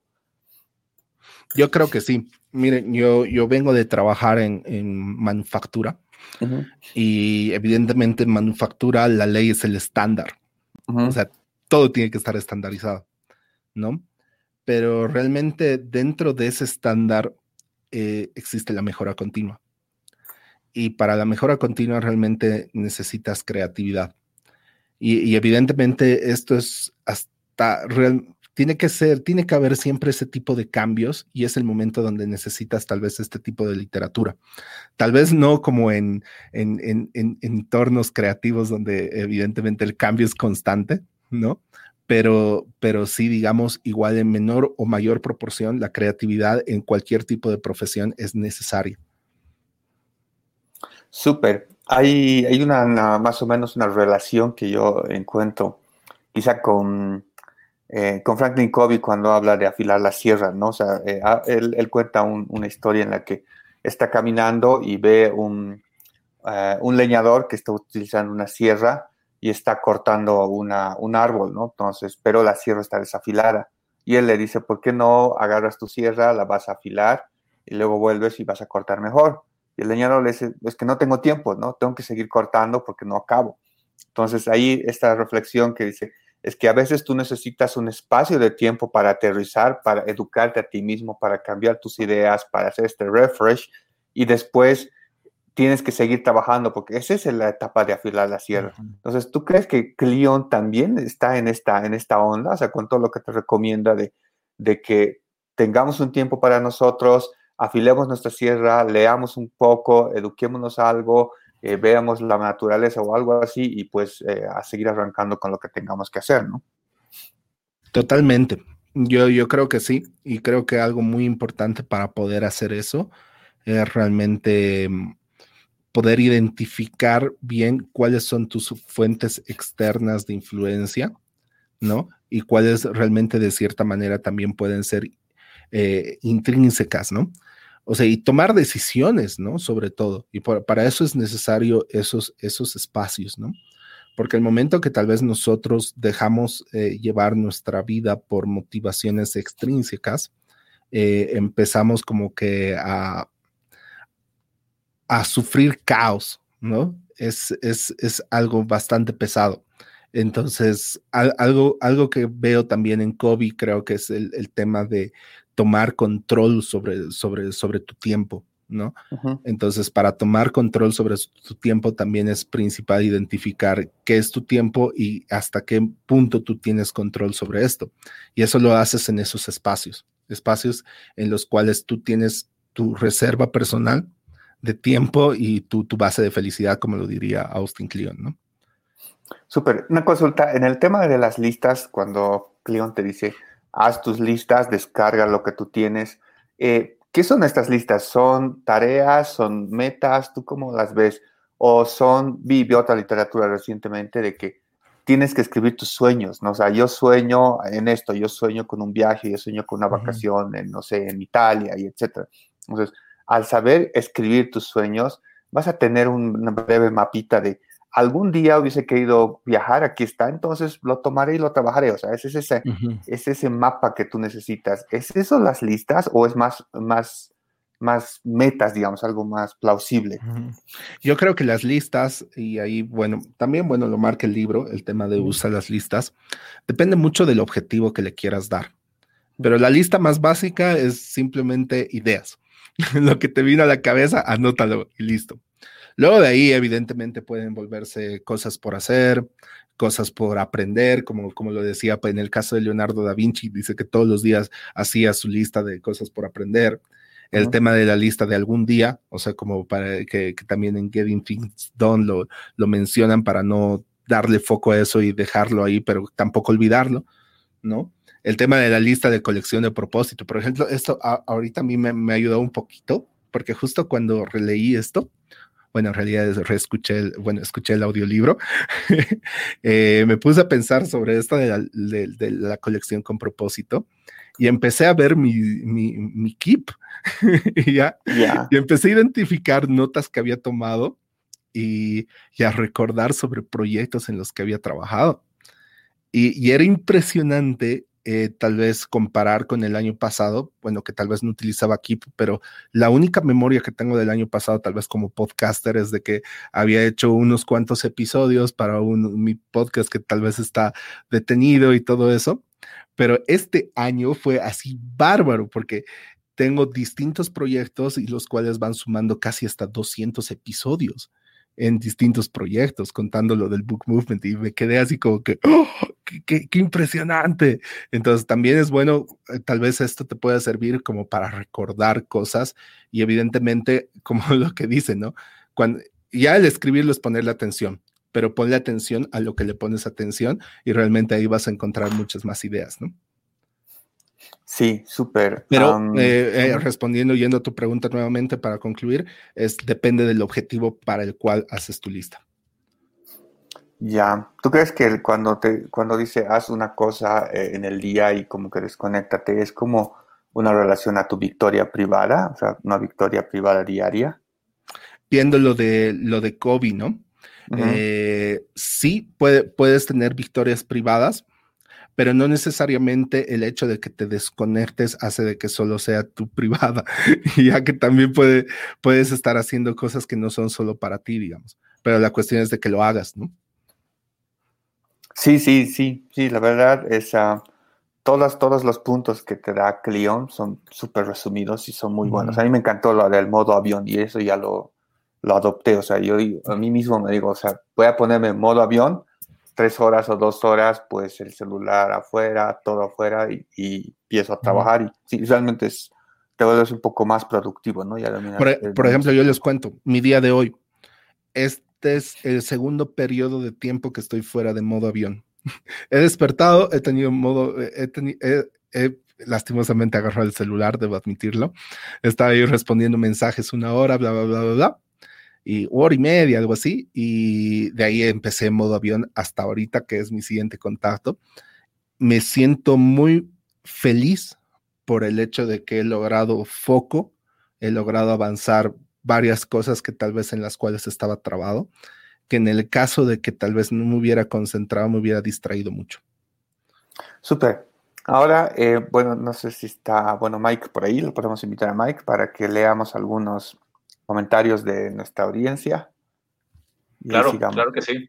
Yo creo que sí. Miren, yo, yo vengo de trabajar en, manufactura y evidentemente en manufactura la ley es el estándar. O sea, todo tiene que estar estandarizado, ¿no? Pero realmente dentro de ese estándar eh, existe la mejora continua. Y para la mejora continua realmente necesitas creatividad. Y, y evidentemente esto es hasta real, tiene que ser, tiene que haber siempre ese tipo de cambios y es el momento donde necesitas tal vez este tipo de literatura. Tal vez no como en, en, entornos creativos donde evidentemente el cambio es constante, ¿no? Pero, pero sí, digamos, igual en menor o mayor proporción, la creatividad en cualquier tipo de profesión es necesaria. Súper. Hay, hay una, más o menos una relación que yo encuentro, quizá con eh, con Franklin Covey cuando habla de afilar la sierra, ¿no? O sea, eh, ah, él, cuenta una historia en la que está caminando y ve un, eh, un, leñador que está utilizando una sierra y está cortando una, un árbol, ¿no? Entonces, pero la sierra está desafilada. Y él le dice, ¿por qué no agarras tu sierra, la vas a afilar y luego vuelves y vas a cortar mejor? Y el leñador le dice, es que no tengo tiempo, ¿no? Tengo que seguir cortando porque no acabo. Entonces, ahí esta reflexión que dice, es que a veces tú necesitas un espacio de tiempo para aterrizar, para educarte a ti mismo, para cambiar tus ideas, para hacer este refresh y después tienes que seguir trabajando porque esa es la etapa de afilar la sierra. Entonces, ¿tú crees que Cleon también está en esta, en esta onda? O sea, con todo lo que te recomienda de, de que tengamos un tiempo para nosotros, afilemos nuestra sierra, leamos un poco, eduquémonos algo, eh, veamos la naturaleza o algo así y pues eh, a seguir arrancando con lo que tengamos que hacer, ¿no? Totalmente. Yo, yo creo que sí, y creo que algo muy importante para poder hacer eso es realmente mm, poder identificar bien cuáles son tus fuentes externas de influencia, ¿no? Y cuáles realmente de cierta manera también pueden ser eh, intrínsecas, ¿no? O sea, y tomar decisiones, ¿no? Sobre todo. Y para eso es necesario esos, esos espacios, ¿no? Porque el momento que tal vez nosotros dejamos eh, llevar nuestra vida por motivaciones extrínsecas, eh, empezamos como que a, a sufrir caos, ¿no? Es, es, es algo bastante pesado. Entonces, algo, algo que veo también en Kobe creo que es el, el tema de tomar control sobre, sobre, sobre tu tiempo, ¿no? Entonces, para tomar control sobre tu tiempo también es principal identificar qué es tu tiempo y hasta qué punto tú tienes control sobre esto. Y eso lo haces en esos espacios, espacios en los cuales tú tienes tu reserva personal de tiempo y tu, tu base de felicidad, como lo diría Austin Kleon, ¿no? Súper. Una consulta. En el tema de las listas, cuando Cleon te dice, haz tus listas, descarga lo que tú tienes, eh, ¿qué son estas listas? ¿Son tareas? ¿Son metas? ¿Tú cómo las ves? ¿O son, vi, otra literatura recientemente de que tienes que escribir tus sueños, ¿no? O sea, yo sueño en esto, yo sueño con un viaje, yo sueño con una vacación en, no sé, en Italia y etcétera. Entonces, al saber escribir tus sueños, vas a tener una breve mapita de algún día hubiese querido viajar, aquí está, entonces lo tomaré y lo trabajaré. O sea, es ese, es ese mapa que tú necesitas. ¿Es eso las listas o es más, más, más metas, digamos, algo más plausible? Yo creo que las listas, y ahí, bueno, también, bueno, lo marca el libro, el tema de usar las listas, depende mucho del objetivo que le quieras dar. Pero la lista más básica es simplemente ideas. <laughs> lo que te vino a la cabeza, anótalo y listo. Luego de ahí, evidentemente, pueden volverse cosas por hacer, cosas por aprender, como, como lo decía en el caso de Leonardo da Vinci, dice que todos los días hacía su lista de cosas por aprender. El tema de la lista de algún día, o sea, como para que, también en Getting Things Done lo, lo mencionan para no darle foco a eso y dejarlo ahí, pero tampoco olvidarlo, ¿no? El tema de la lista de colección de propósito, por ejemplo, esto ahorita a mí me, me ayudó un poquito, porque justo cuando releí esto, bueno, en realidad reescuché, el, bueno, escuché el audiolibro, <laughs> eh, me puse a pensar sobre esto de la, colección con propósito y empecé a ver mi, mi, mi keep. <laughs> Y, ya, y empecé a identificar notas que había tomado y, y, a recordar sobre proyectos en los que había trabajado. Y, y era impresionante eh, tal vez comparar con el año pasado, bueno, que tal vez no utilizaba Keep, pero la única memoria que tengo del año pasado, tal vez como podcaster, es de que había hecho unos cuantos episodios para un, mi podcast que tal vez está detenido y todo eso. Pero este año fue así bárbaro porque tengo distintos proyectos y los cuales van sumando casi hasta 200 episodios en distintos proyectos, contando lo del Book Movement y me quedé así como que, ¡oh! qué, impresionante! Entonces también es bueno, eh, tal vez esto te pueda servir como para recordar cosas y evidentemente, <laughs> como lo que dice, ¿no? Cuando, ya el escribirlo es ponerle atención, pero ponle atención a lo que le pones atención y realmente ahí vas a encontrar muchas más ideas, ¿no? Sí, súper. Pero eh, eh, respondiendo, yendo a tu pregunta nuevamente para concluir, es depende del objetivo para el cual haces tu lista. Ya, ¿tú crees que cuando te cuando dice haz una cosa eh, en el día y como que desconéctate es como una relación a tu victoria privada, o sea, una victoria privada diaria? Viendo lo de lo de Kobe, ¿no? sí, puede, puedes tener victorias privadas, pero no necesariamente el hecho de que te desconectes hace de que solo sea tu <laughs> privada, ya que también puede, puedes estar haciendo cosas que no son solo para ti, digamos. Pero la cuestión es de que lo hagas, ¿no? Sí, sí, sí, sí, la verdad es, uh, todas, todos los puntos que te da Cleon son súper resumidos y son muy buenos. A mí me encantó lo del modo avión y eso ya lo, lo adopté, o sea, yo a mí mismo me digo, o sea, voy a ponerme en modo avión tres horas o dos horas, pues el celular afuera, todo afuera y, empiezo a trabajar y sí, realmente es, te vuelves un poco más productivo, ¿no? Ya por, e, por ejemplo, yo les cuento, mi día de hoy, este es el segundo periodo de tiempo que estoy fuera de modo avión. <laughs> he despertado, he tenido modo, he, he, lastimosamente agarrado el celular, debo admitirlo. Estaba ahí respondiendo mensajes una hora, bla, bla, bla, bla, bla y hora y media, algo así, y de ahí empecé en modo avión hasta ahorita, que es mi siguiente contacto. Me siento muy feliz por el hecho de que he logrado foco, he logrado avanzar varias cosas que tal vez en las cuales estaba trabado, que en el caso de que tal vez no me hubiera concentrado, me hubiera distraído mucho. Súper. Ahora, eh, bueno, no sé si está, bueno, Mike por ahí, lo podemos invitar a Mike para que leamos algunos comentarios de nuestra audiencia. Claro, claro que sí.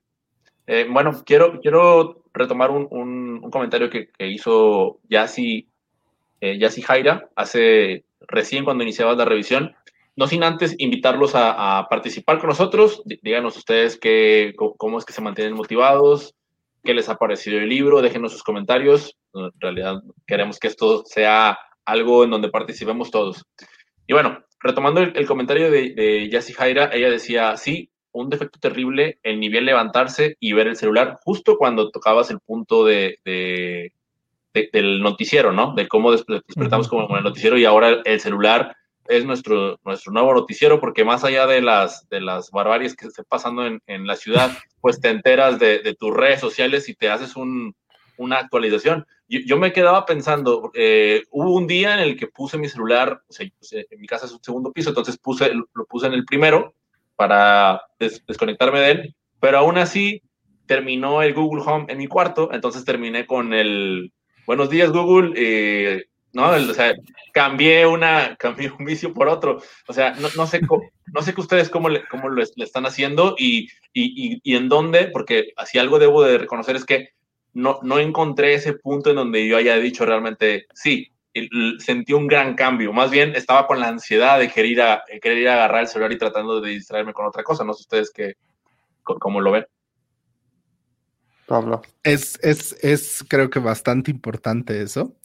Eh, bueno, quiero, quiero retomar un, un, comentario que, que hizo Yassi eh, Yassi Jaira, hace recién cuando iniciabas la revisión. No sin antes invitarlos a, participar con nosotros. Díganos ustedes qué, cómo es que se mantienen motivados, qué les ha parecido el libro, déjenos sus comentarios. En realidad queremos que esto sea algo en donde participemos todos. Y bueno, retomando el, comentario de, de Yassi Jaira, ella decía, sí, un defecto terrible el nivel levantarse y ver el celular justo cuando tocabas el punto de, del noticiero, ¿no? De cómo despertamos como el noticiero y ahora el celular es nuestro, nuestro nuevo noticiero porque más allá de las, de las barbaries que están pasando en, en, la ciudad, pues te enteras de, tus redes sociales y te haces un, una actualización. Yo, me quedaba pensando, eh, hubo un día en el que puse mi celular, o sea, en mi casa es un segundo piso, entonces puse, lo puse en el primero para desconectarme de él, pero aún así terminó el Google Home en mi cuarto, entonces terminé con el buenos días Google, eh, ¿no? O sea, cambié, una, <laughs> cambié un vicio por otro, o sea, no, no sé, no sé que ustedes cómo, le, cómo le están haciendo y, y, y, en dónde, porque así algo debo de reconocer es que no, no encontré ese punto en donde yo haya dicho realmente, sí, sentí un gran cambio. Más bien estaba con la ansiedad de querer ir a, querer ir a agarrar el celular y tratando de distraerme con otra cosa. No sé ustedes qué, cómo lo ven. Pablo. Es, es, es creo que bastante importante eso.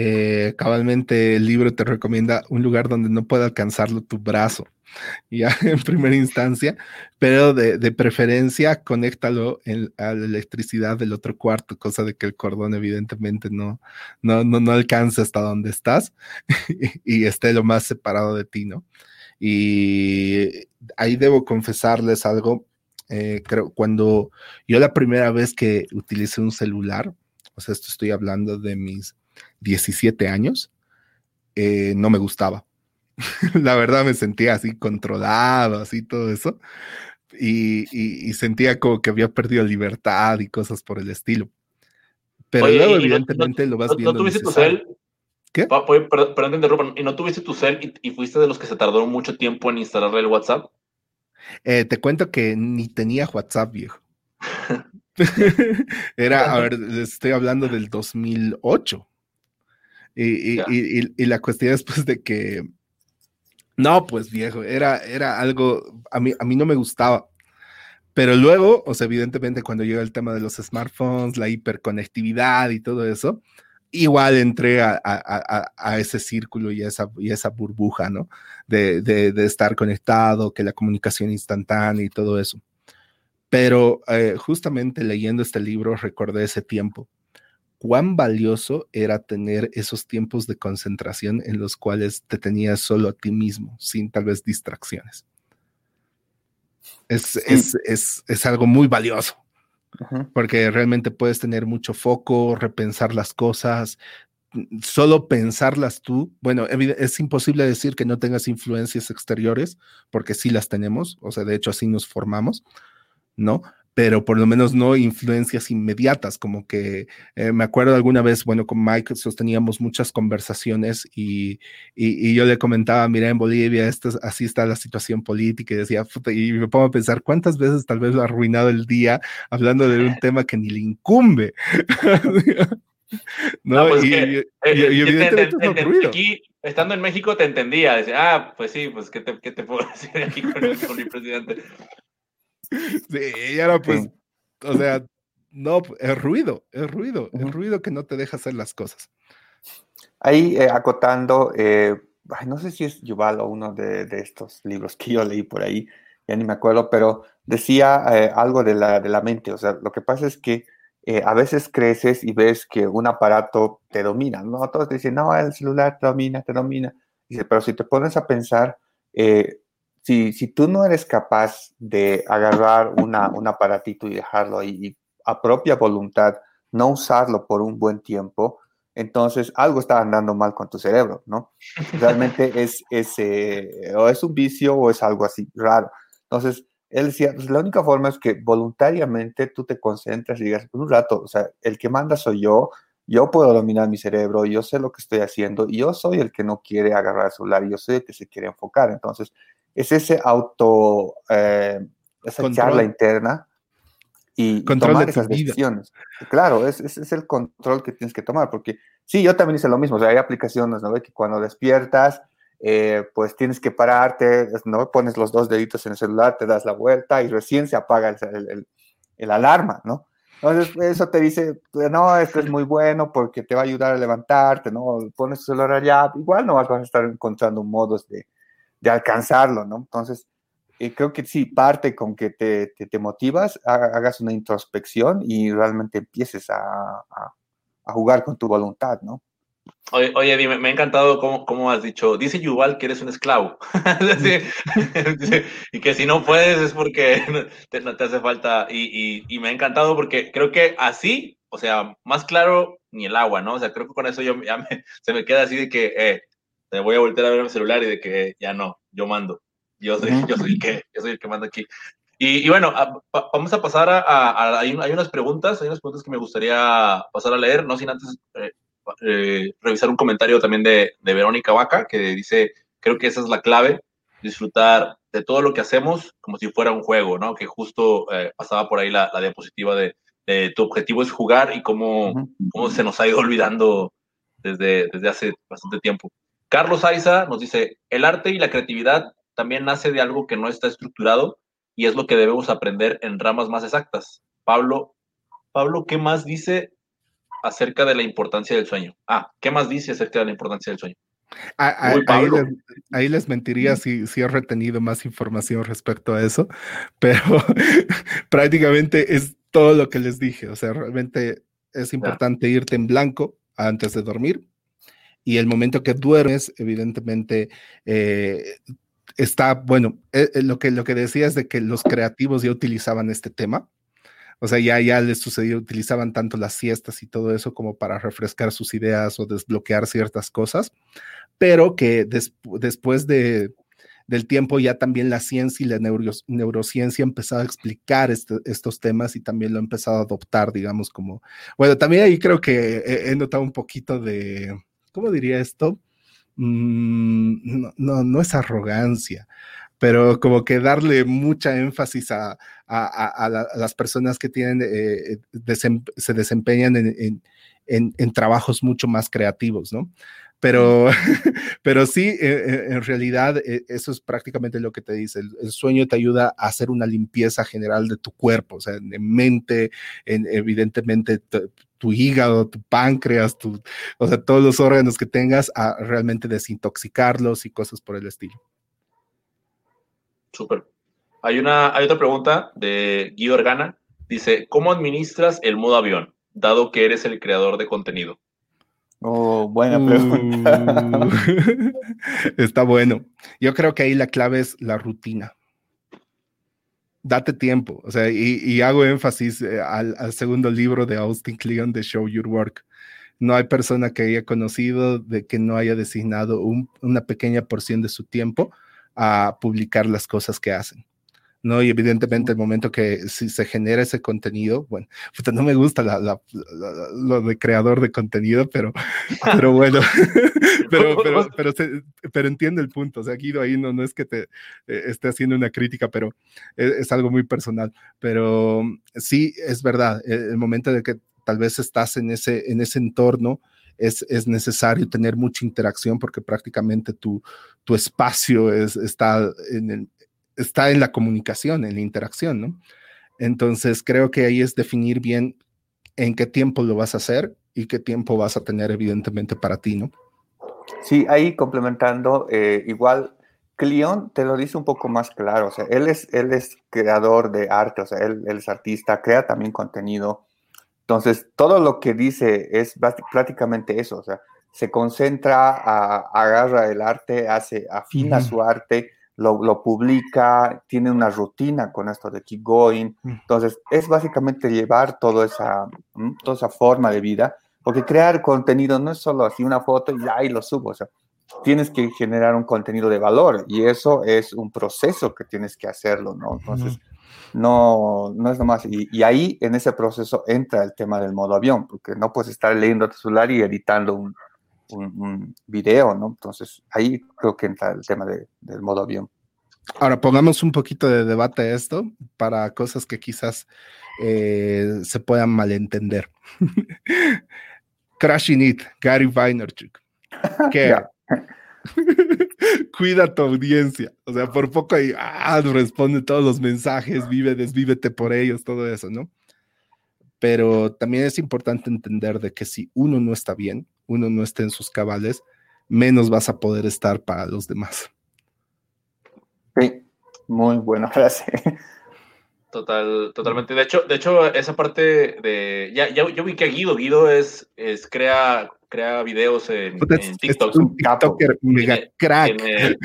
Eh, cabalmente el libro te recomienda un lugar donde no pueda alcanzarlo tu brazo, <laughs> ya en primera instancia, pero de, preferencia conéctalo a la electricidad del otro cuarto, cosa de que el cordón evidentemente no, no, no, no alcance hasta donde estás <laughs> y, esté lo más separado de ti, ¿no? Y ahí debo confesarles algo, eh, creo, cuando yo la primera vez que utilicé un celular, o sea, esto estoy hablando de mis 17 años, eh, no me gustaba. <laughs> la verdad me sentía así controlado, así todo eso. Y, sentía como que había perdido libertad y cosas por el estilo. Pero luego, evidentemente, lo vas viendo. ¿No tuviste tu cel? ¿Qué? perdón, te interrumpo. ¿Y no tuviste tu cel y, fuiste de los que se tardó mucho tiempo en instalarle el WhatsApp? Eh, te cuento que ni tenía WhatsApp, viejo. <laughs> <laughs> Era, a ver, estoy hablando del 2008. Y, la cuestión es pues de que, no, pues viejo, era, era algo, a mí, a mí no me gustaba. Pero luego, o sea, evidentemente cuando llega el tema de los smartphones, la hiperconectividad y todo eso, igual entré a, ese círculo y a esa, y esa burbuja, ¿no? De, de, estar conectado, que la comunicación instantánea y todo eso. Pero eh, justamente leyendo este libro recordé ese tiempo cuán valioso era tener esos tiempos de concentración en los cuales te tenías solo a ti mismo, sin tal vez distracciones. Es, es, algo muy valioso, porque realmente puedes tener mucho foco, repensar las cosas, solo pensarlas tú. Bueno, es imposible decir que no tengas influencias exteriores, porque sí las tenemos, o sea, de hecho así nos formamos, ¿no? Pero por lo menos no influencias inmediatas, como que eh, me acuerdo alguna vez, bueno, con Mike sosteníamos muchas conversaciones y, y, yo le comentaba, mira, en Bolivia esto, así está la situación política y decía, y me pongo a pensar cuántas veces tal vez lo ha arruinado el día hablando de un <laughs> tema que ni le incumbe. <laughs> no, pues y, evidentemente Aquí, estando en México, te entendía, decía, ah, pues sí, pues, ¿qué te, qué te puedo <laughs> decir aquí con el, con el presidente? <laughs> Sí, y ahora pues, o sea, no, es ruido, es ruido, es ruido que no te deja hacer las cosas. Ahí eh, acotando, eh, no sé si es Yuval o uno de, estos libros que yo leí por ahí, ya ni me acuerdo, pero decía eh, algo de la, de la mente, o sea, lo que pasa es que a veces creces y ves que un aparato te domina, ¿no? Todos te dicen, no, el celular te domina, te domina. Dice, pero si te pones a pensar, si, tú no eres capaz de agarrar una, un aparatito y dejarlo ahí y a propia voluntad no usarlo por un buen tiempo, entonces algo está andando mal con tu cerebro, ¿no? Realmente <laughs> es, es eh, o es un vicio o es algo así raro. Entonces, él decía, pues la única forma es que voluntariamente tú te concentras y digas, por un rato, o sea, el que manda soy yo, yo puedo dominar mi cerebro, yo sé lo que estoy haciendo, y yo soy el que no quiere agarrar el celular, yo soy el que se quiere enfocar. Entonces, es ese auto, eh, esa charla interna. y tomar esas decisiones. Claro, ese es, el control que tienes que tomar, porque sí, yo también hice lo mismo, o sea, hay aplicaciones, ¿no? Que cuando despiertas, eh, pues tienes que pararte, ¿no? Pones los dos deditos en el celular, te das la vuelta y recién se apaga el, el, alarma, ¿no? Entonces, eso te dice, no, esto es muy bueno porque te va a ayudar a levantarte, ¿no? Pones tu celular allá, igual no vas a estar encontrando modos de, de alcanzarlo, ¿no? Entonces, eh, creo que sí, parte con que te, te, motivas, hagas una introspección y realmente empieces a, a, a jugar con tu voluntad, ¿no? Oye, oye dime, me ha encantado cómo, cómo, has dicho, dice Yuval que eres un esclavo. <laughs> y que si no puedes es porque <laughs> no te, hace falta. Y, y, me ha encantado porque creo que así, o sea, más claro ni el agua, ¿no? O sea, creo que con eso yo ya me, <laughs> se me queda así de que eh, te voy a volver a ver mi celular y de que ya no, yo mando. Yo soy, yo soy, el, que, yo soy el que manda aquí. Y, y bueno, vamos a pasar a, a, hay, unas preguntas, hay unas preguntas que me gustaría pasar a leer, no sin antes eh, eh, revisar un comentario también de, de, Verónica Vaca, que dice, creo que esa es la clave, disfrutar de todo lo que hacemos como si fuera un juego, ¿no? Que justo eh, pasaba por ahí la, la diapositiva de, de, tu objetivo es jugar y cómo, cómo se nos ha ido olvidando desde, desde hace bastante tiempo. Carlos Aiza nos dice, el arte y la creatividad también nace de algo que no está estructurado y es lo que debemos aprender en ramas más exactas. Pablo, Pablo, ¿qué más dice acerca de la importancia del sueño. Ah, ¿qué más dice acerca de la importancia del sueño? ahí, les, mentiría si, si he retenido más información respecto a eso, <laughs> pero <laughs> prácticamente es todo lo que les dije. O sea, realmente es importante irte en blanco antes de dormir y el momento que duermes, evidentemente, eh, está, bueno, eh, eh, lo, que, lo que decía es de que los creativos ya utilizaban este tema o sea, ya, ya les sucedió, utilizaban tanto las siestas y todo eso como para refrescar sus ideas o desbloquear ciertas cosas, pero que después de, del tiempo ya también la ciencia y la neurociencia han empezado a explicar este, estos temas y también lo han empezado a adoptar, digamos, como, bueno, también ahí creo que he, notado un poquito de, ¿cómo diría esto? Mm, no, no, no es arrogancia, pero como que darle mucha énfasis a, las personas que tienen, eh, se desempeñan en, trabajos mucho más creativos, ¿no? Pero, <laughs> pero sí, eh, eh, en realidad eso es prácticamente lo que te dice. El, sueño te ayuda a hacer una limpieza general de tu cuerpo, o sea, en mente, en, evidentemente tu, hígado, tu páncreas, o sea, todos los órganos que tengas, a realmente desintoxicarlos y cosas por el estilo. Súper. Hay, una, hay otra pregunta de Guido Organa. Dice, ¿cómo administras el modo avión, dado que eres el creador de contenido? Oh, buena pregunta. Uh, <laughs> está bueno. Yo creo que ahí la clave es la rutina. Date tiempo. O sea, y, hago énfasis eh, al, segundo libro de Austin Kleon de Show Your Work. No hay persona que haya conocido de que no haya designado una pequeña porción de su tiempo a publicar las cosas que hacen. ¿No? Y evidentemente el momento que si se genera ese contenido, bueno, no me gusta lo de creador de contenido, pero, pero bueno, <laughs> <laughs> pero, pero, pero, pero, entiende el punto, o sea, Guido ahí no, no es que te eh, esté haciendo una crítica, pero es, es, algo muy personal, pero sí es verdad, el, momento de que tal vez estás en ese, en ese entorno, es, es, necesario tener mucha interacción porque prácticamente tu, tu espacio es, está, en está en la comunicación, en la interacción, ¿no? Entonces creo que ahí es definir bien en qué tiempo lo vas a hacer y qué tiempo vas a tener evidentemente para ti, ¿no? Sí, ahí complementando, eh, igual Cleon te lo dice un poco más claro, o sea, él es, él es creador de arte, o sea, él, él es artista, crea también contenido, entonces, todo lo que dice es prácticamente eso, o sea, se concentra, agarra el arte, hace, afina su arte, lo, publica, tiene una rutina con esto de keep going. Mm. Entonces, es básicamente llevar toda esa, toda esa forma de vida, porque crear contenido no es solo así una foto y ahí lo subo, o sea, tienes que generar un contenido de valor y eso es un proceso que tienes que hacerlo, ¿no? Entonces, no, no es nomás. Y, y, ahí en ese proceso entra el tema del modo avión, porque no puedes estar leyendo tu celular y editando un, un, video, ¿no? Entonces ahí creo que entra el tema del modo avión. Ahora pongamos un poquito de debate a esto para cosas que quizás eh, se puedan malentender. <laughs> Crashing It, Gary Vaynerchuk. <laughs> ¿Qué? <laughs> Cuida tu audiencia. O sea, por poco ahí, ah, responde todos los mensajes, vive, desvívete por ellos, todo eso, ¿no? Pero también es importante entender de que si uno no está bien, uno no está en sus cabales, menos vas a poder estar para los demás. Sí, muy buena frase. Total, totalmente. De hecho, de hecho, esa parte de. Ya, ya yo vi que Guido, Guido es, es crea, crea videos en, TikTok. Es un TikToker mega crack.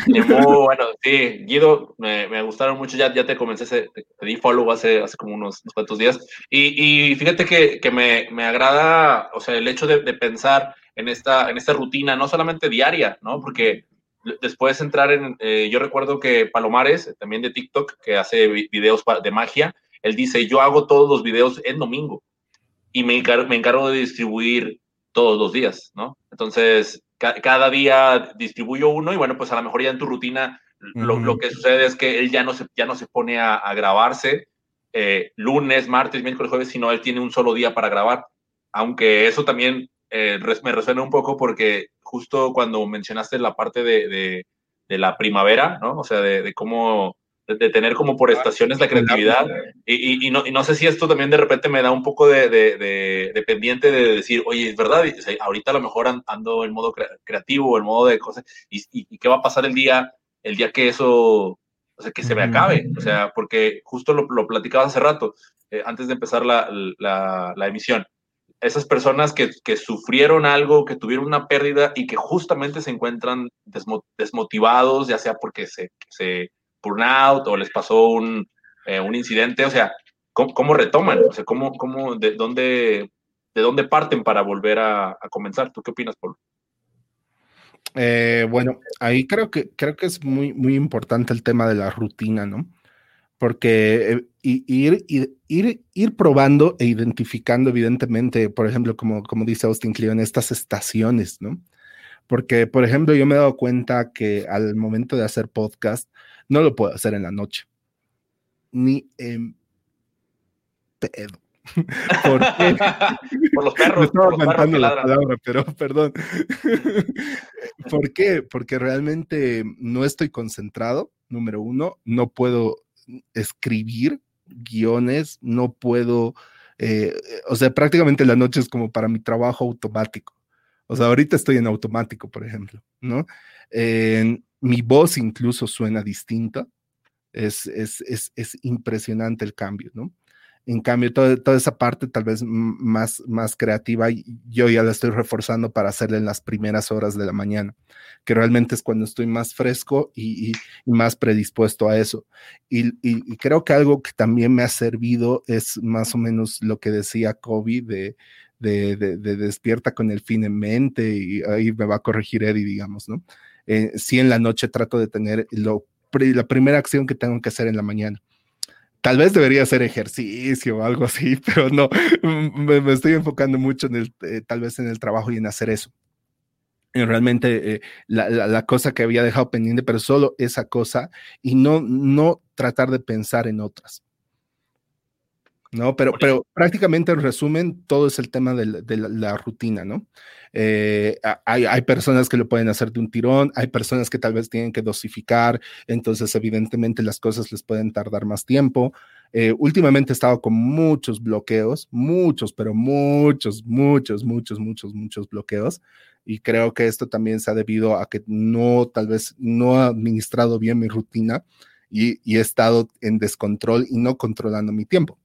bueno, sí, Guido, me, me, gustaron mucho. Ya, ya te comencé, te, di follow hace, hace como unos, cuantos días. Y, y fíjate que, que me, me, agrada, o sea, el hecho de, de, pensar en esta, en esta rutina, no solamente diaria, ¿no? Porque después entrar en, eh, yo recuerdo que Palomares, también de TikTok, que hace videos de magia, él dice, yo hago todos los videos en domingo y me encargo, me encargo de distribuir todos los días, ¿no? Entonces, cada día distribuyo uno y bueno, pues a lo mejor ya en tu rutina lo, lo, que sucede es que él ya no se, ya no se pone a, a grabarse eh, lunes, martes, miércoles, jueves, sino él tiene un solo día para grabar. Aunque eso también eh, me resuena un poco porque justo cuando mencionaste la parte de, de, de la primavera, ¿no? O sea, de, de cómo, de, tener como por estaciones la creatividad. Y, y, no, y, no, sé si esto también de repente me da un poco de, de pendiente de decir, oye, es verdad, o sea, ahorita a lo mejor ando en modo creativo, en modo de cosas, y, y, qué va a pasar el día, el día que eso, o sea, que se me acabe, o sea, porque justo lo, lo platicabas hace rato, eh, antes de empezar la, la, la emisión esas personas que, que, sufrieron algo, que tuvieron una pérdida y que justamente se encuentran desmotivados, ya sea porque se, se burnout o les pasó un, eh, un incidente, o sea, ¿cómo, ¿cómo, retoman? O sea, ¿cómo, cómo, de, dónde, ¿de dónde parten para volver a, comenzar? ¿Tú qué opinas, Paul? Eh, bueno, ahí creo que, creo que es muy, muy importante el tema de la rutina, ¿no? porque eh, ir, ir, ir, ir, probando e identificando, evidentemente, por ejemplo, como, como dice Austin Kleon, estas estaciones, ¿no? Porque, por ejemplo, yo me he dado cuenta que al momento de hacer podcast, no lo puedo hacer en la noche, ni en pedo. <laughs> ¿Por, qué? por los perros. estaba cantando la palabra, pero perdón. <laughs> ¿Por qué? Porque realmente no estoy concentrado, número uno, no puedo escribir guiones, no puedo, eh, o sea, prácticamente la noche es como para mi trabajo automático. O sea, ahorita estoy en automático, por ejemplo, ¿no? mi voz incluso suena distinta. Es, es, es, es impresionante el cambio, ¿no? En cambio, toda, toda, esa parte tal vez más, más creativa, yo ya la estoy reforzando para hacerla en las primeras horas de la mañana, que realmente es cuando estoy más fresco y, y, y más predispuesto a eso. Y, creo que algo que también me ha servido es más o menos lo que decía Kobe de, de, de, de despierta con el fin en mente, y ahí me va a corregir Eddie, digamos, ¿no? Eh, en la noche trato de tener lo, la primera acción que tengo que hacer en la mañana Tal vez debería hacer ejercicio o algo así, <laughs> pero no, me, estoy enfocando mucho en el, eh, tal vez en el trabajo y en hacer eso. Y realmente eh, la, la, cosa que había dejado pendiente, pero solo esa cosa y no, no tratar de pensar en otras. ¿No? Pero, pero prácticamente en resumen, todo es el tema de la, de la, la rutina, ¿no? Eh, hay, hay, personas que lo pueden hacer de un tirón, hay personas que tal vez tienen que dosificar, entonces evidentemente las cosas les pueden tardar más tiempo. Eh, últimamente he estado con muchos bloqueos, muchos, pero muchos, muchos, muchos, muchos, muchos bloqueos. Y creo que esto también se ha debido a que no, tal vez no he administrado bien mi rutina y, y he estado en descontrol y no controlando mi tiempo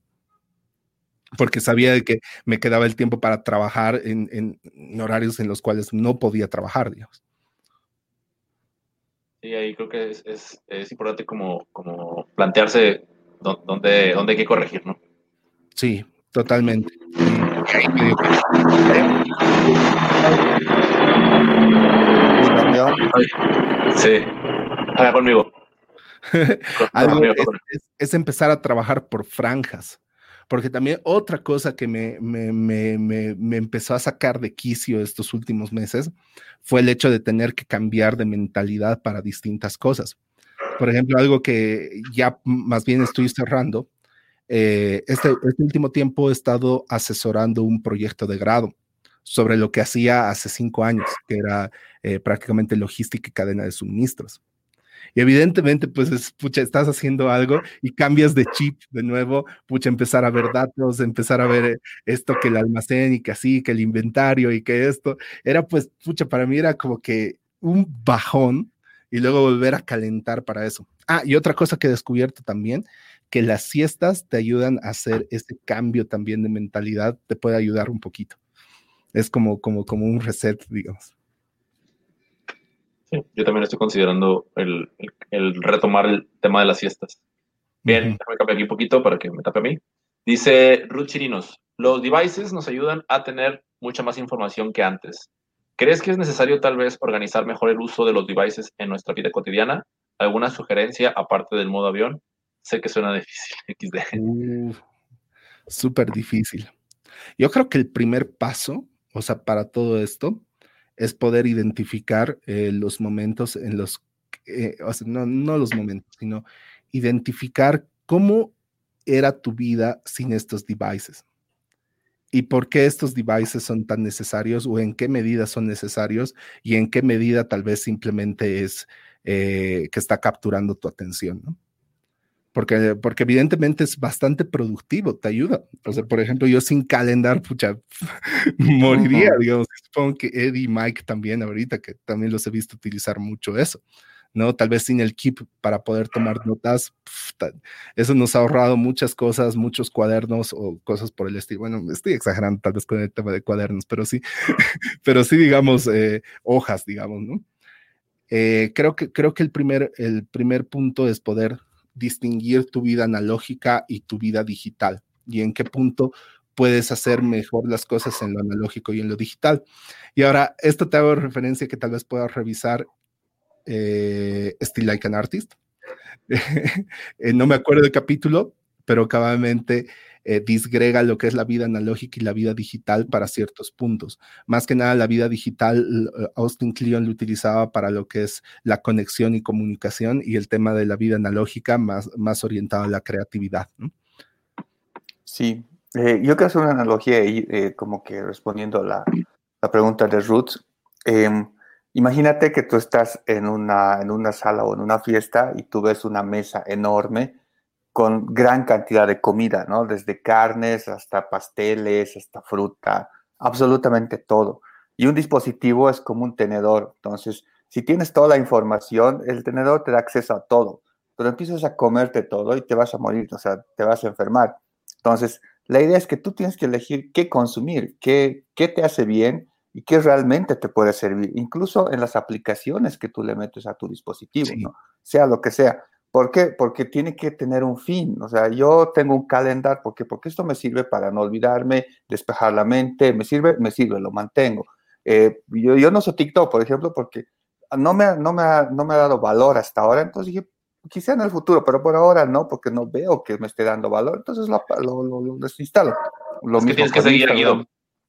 porque sabía que me quedaba el tiempo para trabajar en, en, horarios en los cuales no podía trabajar, digamos. Sí, ahí creo que es, es, es importante como, como plantearse dónde, dónde hay que corregir, ¿no? Sí, totalmente. Sí, haga conmigo. <laughs> Algo es, es empezar a trabajar por franjas porque también otra cosa que me, me, me, me, empezó a sacar de quicio estos últimos meses fue el hecho de tener que cambiar de mentalidad para distintas cosas. Por ejemplo, algo que ya más bien estoy cerrando. Eh, este, este último tiempo he estado asesorando un proyecto de grado sobre lo que hacía hace cinco años, que era eh, prácticamente logística y cadena de suministros. Y evidentemente, pues, es, pucha, estás haciendo algo y cambias de chip de nuevo, pucha, empezar a ver datos, empezar a ver eh, esto que el almacén y que así, que el inventario y que esto. Era, pues, pucha, para mí era como que un bajón y luego volver a calentar para eso. Ah, y otra cosa que he descubierto también, que las siestas te ayudan a hacer ese cambio también de mentalidad, te puede ayudar un poquito. Es como, como, como un reset, digamos. Sí, yo también estoy considerando el, el, retomar el tema de las siestas. Bien, me cambio aquí un poquito para que me tape a mí. Dice Ruth Chirinos, los devices nos ayudan a tener mucha más información que antes. ¿Crees que es necesario tal vez organizar mejor el uso de los devices en nuestra vida cotidiana? ¿Alguna sugerencia aparte del modo avión? Sé que suena difícil, <laughs> XD. Súper difícil. Yo creo que el primer paso, o sea, para todo esto, es poder identificar eh, los momentos en los, eh, o sea, no, no los momentos, sino identificar cómo era tu vida sin estos devices y por qué estos devices son tan necesarios o en qué medida son necesarios y en qué medida tal vez simplemente es eh, que está capturando tu atención, ¿no? Porque, porque evidentemente es bastante productivo, te ayuda. O sea, por ejemplo, yo sin calendar, pucha, <laughs> moriría, digamos. Supongo que Eddie y Mike también ahorita, que también los he visto utilizar mucho eso. ¿no? Tal vez sin el keep para poder tomar notas, eso nos ha ahorrado muchas cosas, muchos cuadernos o cosas por el estilo. Bueno, estoy exagerando tal vez con el tema de cuadernos, pero sí, <laughs> pero sí, digamos, eh, hojas, digamos, ¿no? Eh, creo, que, creo que el primer, el primer punto es poder distinguir tu vida analógica y tu vida digital y en qué punto puedes hacer mejor las cosas en lo analógico y en lo digital. Y ahora, esto te hago referencia que tal vez puedas revisar eh, Still Like an Artist. <laughs> Eh, no me acuerdo del capítulo, pero cabalmente eh, disgrega lo que es la vida analógica y la vida digital para ciertos puntos. Más que nada, la vida digital, Austin Kleon lo utilizaba para lo que es la conexión y comunicación y el tema de la vida analógica más, más orientado a la creatividad. Sí, yo quiero hacer una analogía ahí, como que respondiendo a la, la pregunta de Ruth. Em, Imagínate que tú estás en una, en una sala o en una fiesta y tú ves una mesa enorme con gran cantidad de comida, ¿no? Desde carnes hasta pasteles, hasta fruta, absolutamente todo. Y un dispositivo es como un tenedor. Entonces, si tienes toda la información, el tenedor te da acceso a todo. Pero empiezas a comerte todo y te vas a morir, o sea, te vas a enfermar. Entonces, la idea es que tú tienes que elegir qué consumir, qué, qué te hace bien y qué realmente te puede servir, incluso en las aplicaciones que tú le metes a tu dispositivo, ¿no? sea lo que sea. ¿Por qué? Porque tiene que tener un fin. O sea, yo tengo un calendar, ¿por qué? Porque esto me sirve para no olvidarme, despejar la mente, me sirve, me sirve, lo mantengo. Eh, yo, yo, no soy TikTok, por ejemplo, porque no me, no, me ha, no me ha dado valor hasta ahora, entonces dije, quizá en el futuro, pero por ahora no, porque no veo que me esté dando valor, entonces lo, lo, lo, desinstalo. Lo es que tienes que seguir, Guido.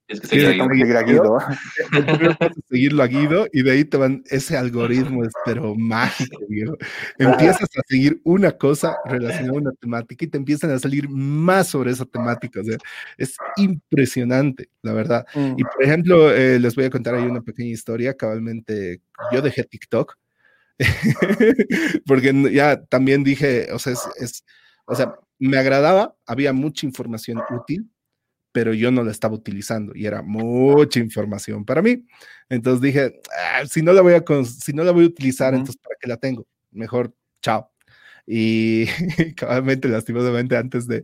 Es que seguir, a Guido. <laughs> seguirlo a Guido y de ahí te van ese algoritmo, es pero mágico. Empiezas a seguir una cosa relacionada a una temática y te empiezan a salir más sobre esa temática. O sea, es impresionante, la verdad. Mm. Y por ejemplo, eh, les voy a contar ahí una pequeña historia. Cabalmente, yo dejé TikTok <laughs> porque ya también dije, o sea, es, o sea, me agradaba, había mucha información útil, pero yo no la estaba utilizando y era mucha información para mí. Entonces dije, ah, si, no la voy a, si no la voy a utilizar, entonces ¿para qué la tengo? Mejor, chao. Y <laughs> cabalmente, lastimosamente, antes de,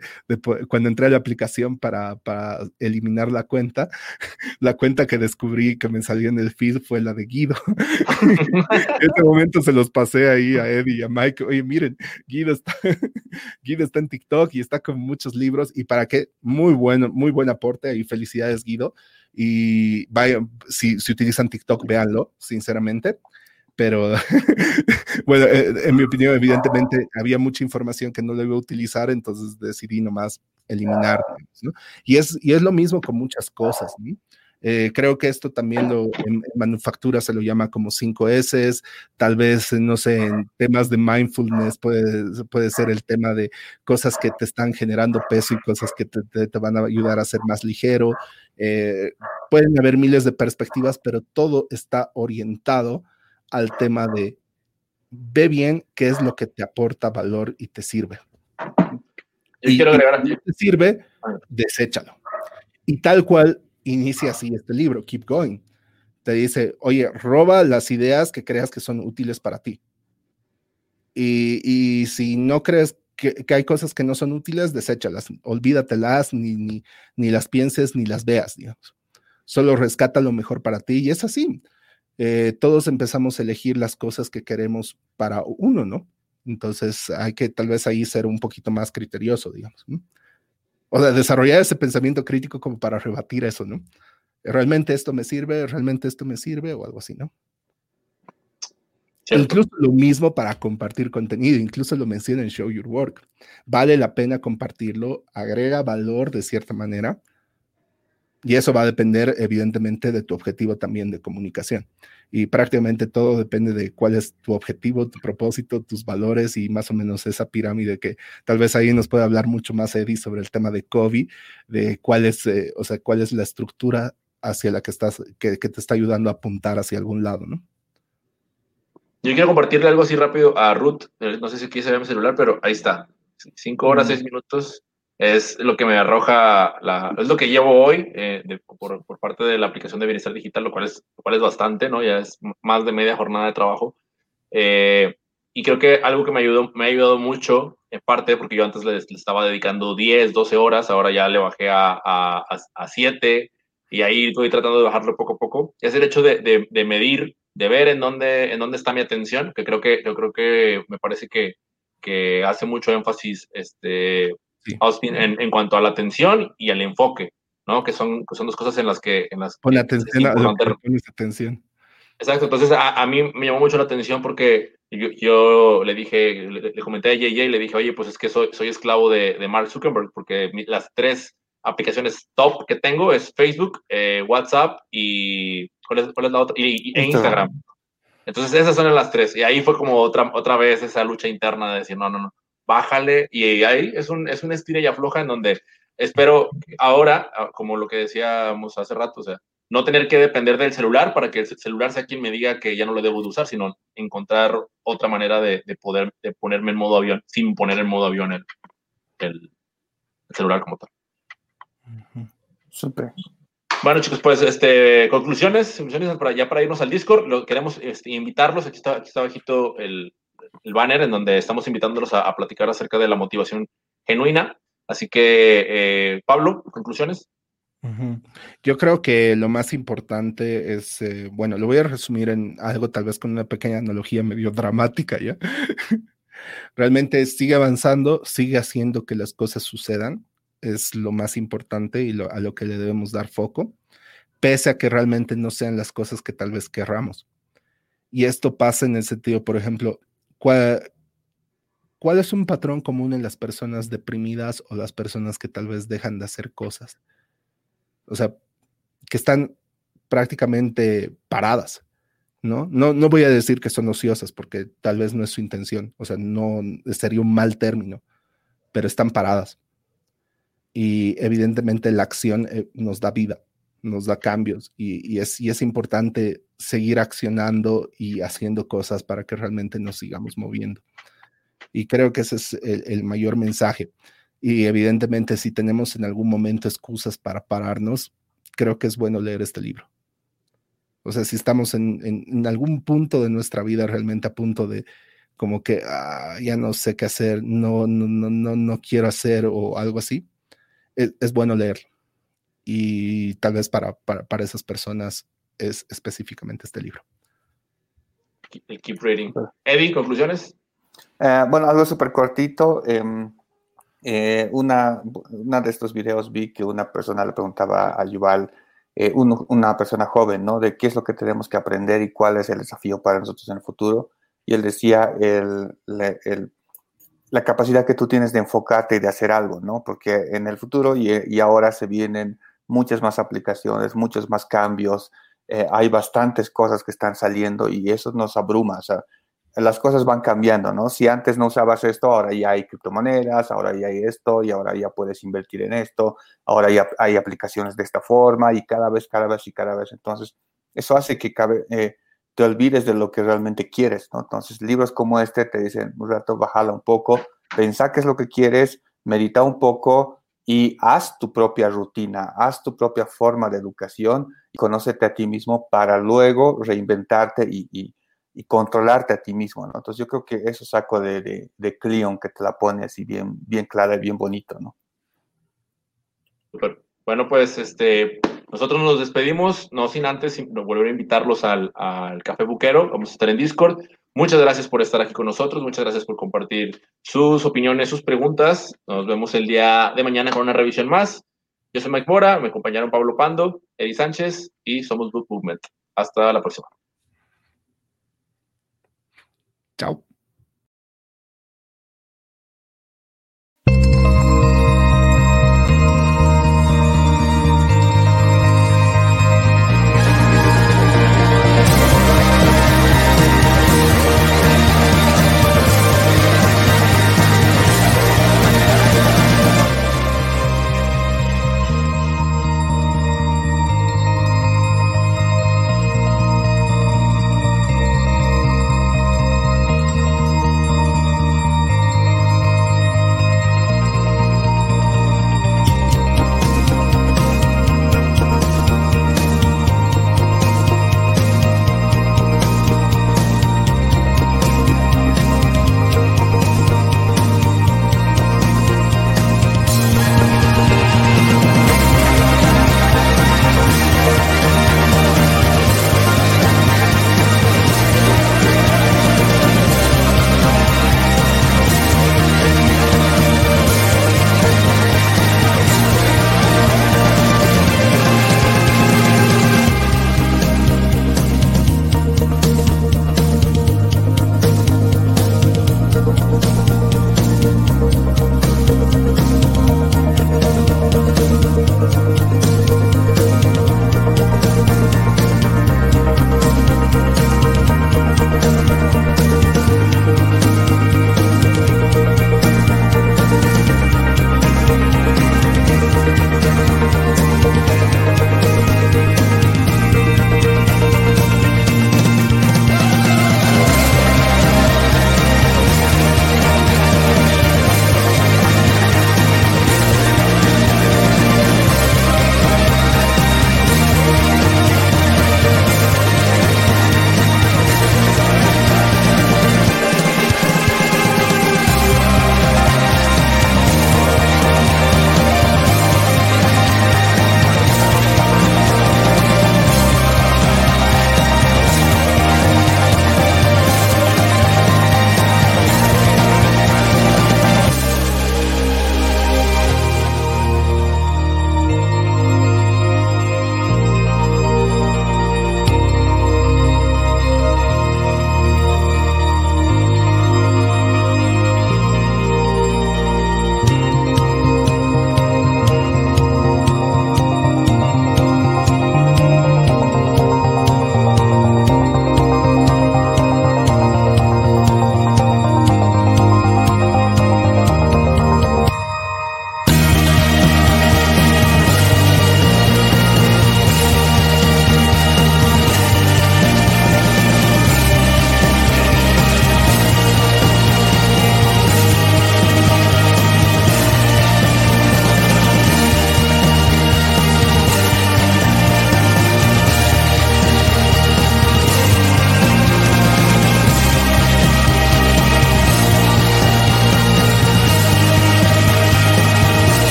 cuando entré a la aplicación para, para, eliminar la cuenta, <laughs> la cuenta que descubrí que me salió en el feed fue la de Guido. <laughs> en ese momento se los pasé ahí a Eddie y a Mike. Oye, miren, Guido está, Guido está en TikTok y está con muchos libros. Y para qué, muy bueno, muy buen aporte y felicidades, Guido. Y vayan, si, si utilizan TikTok, véanlo, sinceramente pero <laughs> bueno, eh, en mi opinión, evidentemente había mucha información que no le iba a utilizar, entonces decidí nomás eliminar, ¿no? Y es, y es lo mismo con muchas cosas, ¿no? Eh, creo que esto también lo, en, manufactura se lo llama como 5 S, tal vez, no sé, en temas de mindfulness puede, puede ser el tema de cosas que te están generando peso y cosas que te, te, van a ayudar a ser más ligero. Eh, pueden haber miles de perspectivas, pero todo está orientado al tema de ve bien qué es lo que te aporta valor y te sirve. y, quiero agregar Si te sirve, deséchalo. Y tal cual inicia así este libro, Keep Going. Te dice, oye, roba las ideas que creas que son útiles para ti. Y, y si no crees que, que, hay cosas que no son útiles, deséchalas, olvídatelas, ni, ni, ni las pienses, ni las veas, digamos. Solo rescata lo mejor para ti y es así. Eh, todos empezamos a elegir las cosas que queremos para uno, ¿no? Entonces hay que tal vez ahí ser un poquito más criterioso, digamos. ¿no? O sea, desarrollar ese pensamiento crítico como para rebatir eso, ¿no? ¿Realmente esto me sirve? ¿Realmente esto me sirve? O algo así, ¿no? Incluso lo mismo para compartir contenido, incluso lo menciona en Show Your Work. Vale la pena compartirlo, agrega valor de cierta manera, y eso va a depender, evidentemente, de tu objetivo también de comunicación. Y prácticamente todo depende de cuál es tu objetivo, tu propósito, tus valores y más o menos esa pirámide que tal vez ahí nos puede hablar mucho más Eddie sobre el tema de COVID, de cuál es, eh, o sea, cuál es la estructura hacia la que estás, que, que te está ayudando a apuntar hacia algún lado, ¿no? Yo quiero compartirle algo así rápido a Ruth. Eh, no sé si quieres ver mi celular, pero ahí está. Cinco horas, seis minutos es lo que me arroja, la, es lo que llevo hoy eh, por, por, parte de la aplicación de Bienestar Digital, lo cual es, lo cual es bastante, ¿no? Ya es más de media jornada de trabajo. Eh, y creo que algo que me, ayudó, me ha ayudado mucho, en parte, porque yo antes le, estaba dedicando 10, 12 horas, ahora ya le bajé a, a, a 7, y ahí estoy tratando de bajarlo poco a poco, es el hecho de, de, de, medir, de ver en dónde, en dónde está mi atención, que creo que, yo creo que me parece que, que hace mucho énfasis este, Austin en, en, cuanto a la atención y al enfoque, ¿no? Que son, que son dos cosas en las que... En las Pon atención a atención. Exacto, entonces a, a, mí me llamó mucho la atención porque yo, yo le dije, le, le, comenté a JJ, le dije, oye, pues es que soy, soy esclavo de, de Mark Zuckerberg porque mi, las tres aplicaciones top que tengo es Facebook, eh, WhatsApp y ¿cuál es, cuál es la otra? Y, y e Instagram. Entonces esas son las tres. Y ahí fue como otra, otra vez esa lucha interna de decir, no, no, no, bájale, y ahí es un, es un estira y afloja en donde espero ahora, ah, como lo que decíamos hace rato, o sea, no tener que depender del celular para que el celular sea quien me diga que ya no lo debo de usar, sino encontrar otra manera de, de poder de ponerme en modo avión, sin poner en modo avión el, el, el celular como tal. Súper. Bueno, chicos, pues este, conclusiones, conclusiones para, ya para irnos al Discord. Lo, queremos este, invitarlos. Aquí está, aquí está bajito el, el banner en donde estamos invitándolos a, platicar acerca de la motivación genuina. Así que, eh, Pablo, conclusiones. Yo creo que lo más importante es, eh, bueno, lo voy a resumir en algo tal vez con una pequeña analogía medio dramática, ¿ya? <laughs> Realmente sigue avanzando, sigue haciendo que las cosas sucedan, es lo más importante y a lo que le debemos dar foco, pese a que realmente no sean las cosas que tal vez querramos. Y esto pasa en el sentido, por ejemplo, ¿Cuál, ¿Cuál es un patrón común en las personas deprimidas o las personas que tal vez dejan de hacer cosas? O sea, que están prácticamente paradas, ¿no? No, no voy a decir que son ociosas porque tal vez no es su intención, o sea, no sería un mal término, pero están paradas. Y evidentemente la acción eh, nos da vida, nos da cambios y es importante seguir accionando y haciendo cosas para que realmente nos sigamos moviendo. Y creo que ese es el, mayor mensaje. Y evidentemente si tenemos en algún momento excusas para pararnos, creo que es bueno leer este libro. O sea, si estamos en, en, algún punto de nuestra vida realmente a punto de como que ah, ya no sé qué hacer, no, no, no, no, no quiero hacer o algo así, es, es bueno leerlo. Y tal vez para, para, para esas personas es específicamente este libro. El Keep Reading. Eddie, conclusiones. Eh, bueno, algo súper cortito. Eh, eh, una, una de estos videos vi que una persona le preguntaba a Yuval, eh, un, una persona joven, ¿no? De qué es lo que tenemos que aprender y cuál es el desafío para nosotros en el futuro. Y él decía el, el, la capacidad que tú tienes de enfocarte y de hacer algo, ¿no? Porque en el futuro y, y ahora se vienen muchas más aplicaciones, muchos más cambios, eh, hay bastantes cosas que están saliendo y eso nos abruma. O sea, las cosas van cambiando, ¿no? Si antes no usabas esto, ahora ya hay criptomonedas, ahora ya hay esto, y ahora ya puedes invertir en esto, ahora ya hay aplicaciones de esta forma y cada vez, cada vez y cada vez. Entonces, eso hace que eh, te olvides de lo que realmente quieres, ¿no? Entonces, libros como este te dicen, un rato, bájala un poco, pensá qué es lo que quieres, medita un poco y haz tu propia rutina, haz tu propia forma de educación y conócete a ti mismo para luego reinventarte y y controlarte a ti mismo, ¿no? Entonces yo creo que eso saco de, de, Cleon, que te la pone así bien, bien clara y bien bonito, ¿no? Bueno, pues este, nosotros nos despedimos, no sin antes volver a invitarlos al, al Café Buquero, vamos a estar en Discord. Muchas gracias por estar aquí con nosotros, muchas gracias por compartir sus opiniones, sus preguntas. Nos vemos el día de mañana con una revisión más. Yo soy Mike Mora, me acompañaron Pablo Pando, Eddie Sánchez y somos Book Movement. Hasta la próxima. Chao.